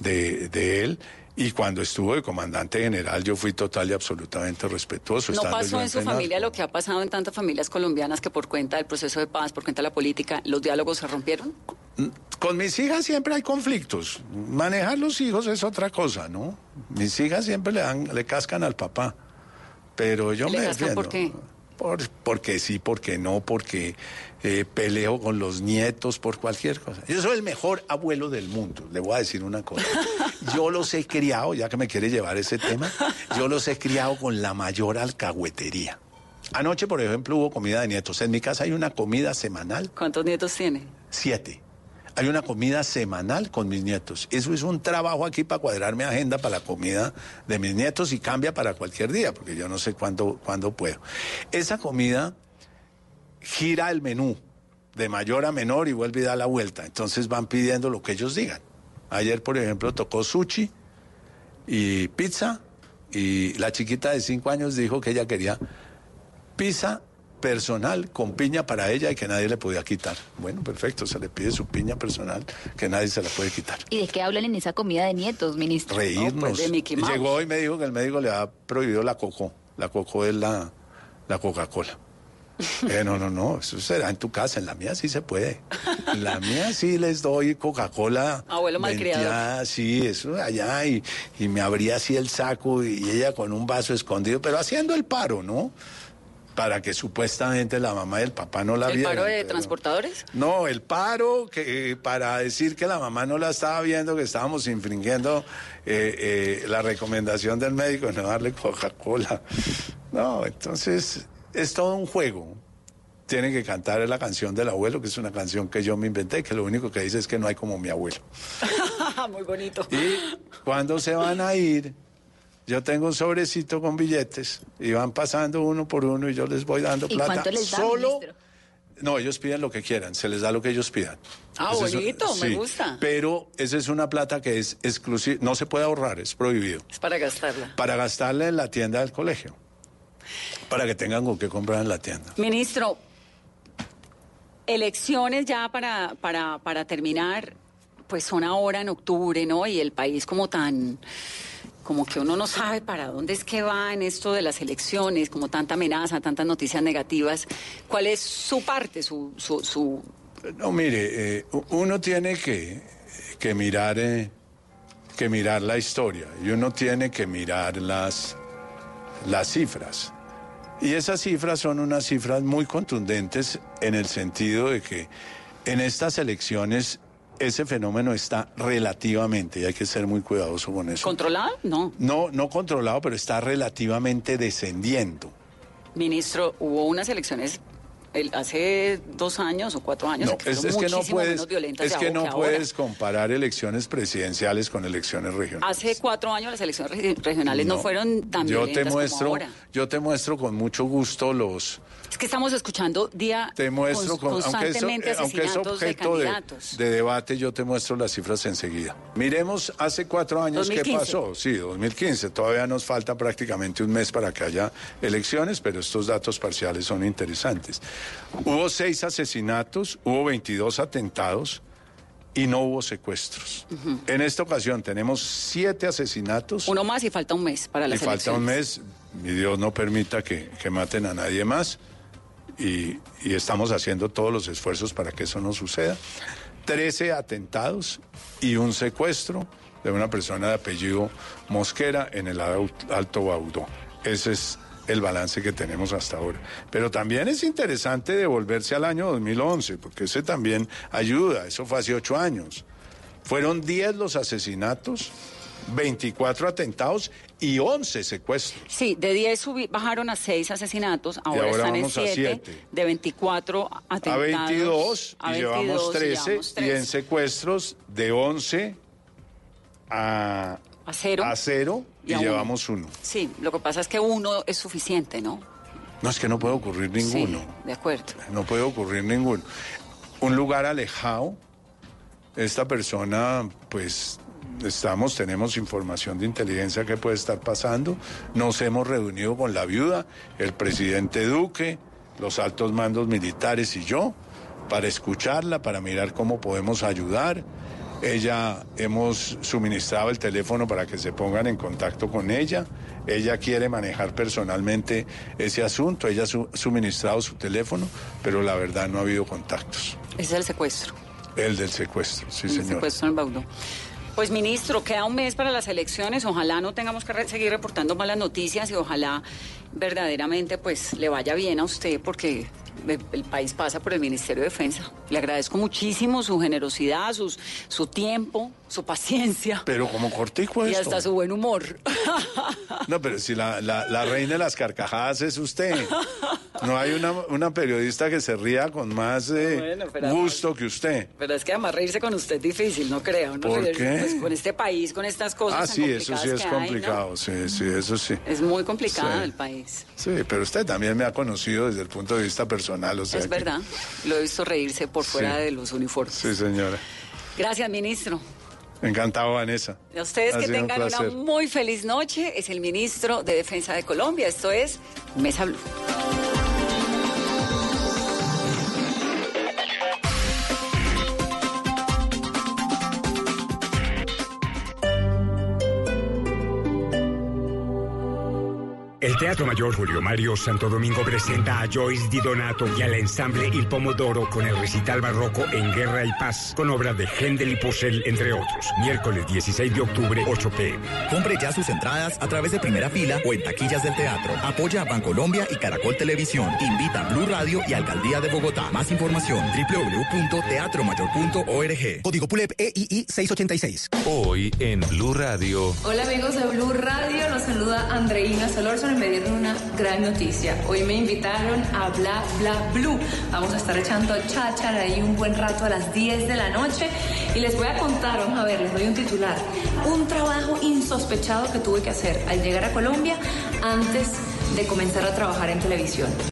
de, de él. Y cuando estuvo de comandante general, yo fui total y absolutamente respetuoso. ¿No pasó en su familia lo que ha pasado en tantas familias colombianas que por cuenta del proceso de paz, por cuenta de la política, los diálogos se rompieron? Con mis hijas siempre hay conflictos. Manejar los hijos es otra cosa, ¿no? Mis hijas siempre le dan, le cascan al papá. Pero yo ¿Le me ¿Por qué? Por, porque sí, porque no, porque eh, peleo con los nietos, por cualquier cosa. Yo soy el mejor abuelo del mundo, le voy a decir una cosa. Yo los he criado, ya que me quiere llevar ese tema, yo los he criado con la mayor alcahuetería. Anoche, por ejemplo, hubo comida de nietos. En mi casa hay una comida semanal. ¿Cuántos nietos tiene? Siete. Hay una comida semanal con mis nietos. Eso es un trabajo aquí para cuadrar mi agenda para la comida de mis nietos y cambia para cualquier día, porque yo no sé cuándo, cuándo puedo. Esa comida gira el menú de mayor a menor y vuelve a dar la vuelta. Entonces van pidiendo lo que ellos digan. Ayer, por ejemplo, tocó sushi y pizza y la chiquita de cinco años dijo que ella quería pizza personal con piña para ella y que nadie le podía quitar. Bueno, perfecto, se le pide su piña personal que nadie se la puede quitar. ¿Y de qué hablan en esa comida de nietos, ministro? Reírnos. No, pues de Mickey Mouse. Llegó y me dijo que el médico le ha prohibido la coco. La coco es la, la Coca-Cola. Eh, no, no, no, eso será en tu casa, en la mía sí se puede. En la mía sí les doy Coca-Cola. Abuelo malcriado. Sí, eso allá y, y me abría así el saco y ella con un vaso escondido, pero haciendo el paro, ¿no? Para que supuestamente la mamá y el papá no la ¿El vieran. paro de pero- transportadores? no, el paro que eh, para decir que la mamá no la estaba viendo, que estábamos infringiendo eh, eh, la recomendación del médico de no darle Coca-Cola. No, entonces es todo un juego. Tienen que cantar la canción del abuelo, que es una canción que yo me inventé, que lo único que dice es que no hay como mi abuelo. Muy bonito. Y cuando se van a ir, yo tengo un sobrecito con billetes y van pasando uno por uno y yo les voy dando ¿Y plata. cuánto les da, Solo ministro? no, ellos piden lo que quieran, se les da lo que ellos pidan. Ah, Ese es un- bonito, me sí, gusta. Pero esa es una plata que es exclusiva, no se puede ahorrar, es prohibido. Es para gastarla. Para gastarla en la tienda del colegio. Para que tengan con qué comprar en la tienda. Ministro, elecciones ya para, para, para terminar, pues son ahora en octubre, ¿no? Y el país como tan, como que uno no sabe para dónde es que va en esto de las elecciones, como tanta amenaza, tantas noticias negativas. ¿Cuál es su parte, su, su, su... No, mire, eh, uno tiene que, que mirar eh, que mirar la historia y uno tiene que mirar las, las cifras. Y esas cifras son unas cifras muy contundentes en el sentido de que en estas elecciones ese fenómeno está relativamente, y hay que ser muy cuidadoso con eso. ¿Controlado? No. No, no controlado, pero está relativamente descendiendo. Ministro, hubo unas elecciones el- hace dos años o cuatro años No, que es, es que no puedes, es que no puedes comparar elecciones presidenciales con elecciones regionales. Hace cuatro años las elecciones regi- regionales no, fueron tan yo violentas te muestro, como ahora. Yo te muestro con mucho gusto los, Es que estamos escuchando día te muestro con, aunque, constantemente eh, aunque es asesinatos de objeto de, candidatos. de debate, yo te muestro las cifras enseguida. Miremos hace cuatro años 2015. qué pasó. Sí, 2015. Todavía nos falta prácticamente un mes para que haya elecciones, pero estos datos parciales son interesantes. Hubo seis asesinatos, hubo 22 atentados y no hubo secuestros. En esta ocasión tenemos siete asesinatos. Uno más y falta un mes para Y las falta un elecciones. mes, y Dios no permita que, que maten a nadie más. Y, y estamos haciendo todos los esfuerzos para que eso no suceda. Trece atentados y un secuestro de una persona de apellido Mosquera en el Alto Baudó. Ese es el balance que tenemos hasta ahora. Pero también es interesante devolverse al año 2011, porque ese también ayuda. Eso fue hace ocho años. Fueron 10 los asesinatos, 24 atentados y 11 secuestros. Sí, de 10 subi- bajaron a 6 asesinatos, ahora, ahora están en vamos a 7, siete. de 24 atentados. A 22 a y 22 llevamos 13 llevamos y en 13. secuestros de 11 a, A cero. a cero y, llevamos uno. Sí, lo que pasa es que uno es suficiente, ¿no? No es que no puede ocurrir ninguno. Sí, de acuerdo. No puede ocurrir ninguno. Un lugar alejado, esta persona, pues estamos, tenemos información de inteligencia que puede estar pasando. Nos hemos reunido con la viuda, el presidente Duque, los altos mandos militares y yo, para escucharla, para mirar cómo podemos ayudar. Ella, hemos suministrado el teléfono para que se pongan en contacto con ella. Ella quiere manejar personalmente ese asunto. Ella ha su- suministrado su teléfono, pero la verdad no ha habido contactos. Ese es el secuestro. El del secuestro, sí, el señor. secuestro en el Baudó. Pues ministro, queda un mes para las elecciones. Ojalá no tengamos que re- seguir reportando malas noticias y ojalá verdaderamente pues le vaya bien a usted porque el, país pasa por el Ministerio de Defensa. Le agradezco muchísimo su generosidad, sus, su tiempo, su paciencia Pero como cortico y esto. hasta su buen humor. No, pero si la, la, la reina de las carcajadas es usted. No hay una, una periodista que se ría con más eh, Bueno, gusto que usted. Pero es que además reírse con usted es difícil, no creo. ¿no? ¿Por qué? Pues con este país, con estas cosas Ah, tan sí, eso sí es que hay, ¿no? complicado. Sí, sí, eso sí. Es muy complicado Sí. el país. Sí, pero usted también me ha conocido desde el punto de vista personal. O sea es que- verdad. Lo he visto reírse por fuera Sí. de los uniformes. Sí, señora. Gracias, ministro. Encantado, Vanessa. A ustedes Ha que un tengan una muy feliz noche. Es el ministro de Defensa de Colombia. Esto es Mesa Blue. El Teatro Mayor Julio Mario Santo Domingo presenta a Joyce Di Donato y al ensamble Il Pomodoro con el recital barroco en Guerra y Paz, con obras de Händel y Purcell, entre otros. Miércoles 16 de octubre, 8 pm. Compre ya sus entradas a través de primera fila o en taquillas del teatro. Apoya a Bancolombia y Caracol Televisión. Invita a Blue Radio y Alcaldía de Bogotá. Más información www.teatromayor.org. Código PULEP EII 686. Hoy en Blue Radio. Hola amigos de Blue Radio, los saluda Andreina Solórzano y me una gran noticia. Hoy me invitaron a Bla Bla Blue. Vamos a estar echando cháchara ahí un buen rato a las 10 de la noche y les voy a contar, vamos a ver, les doy un titular. Un trabajo insospechado que tuve que hacer al llegar a Colombia antes de comenzar a trabajar en televisión.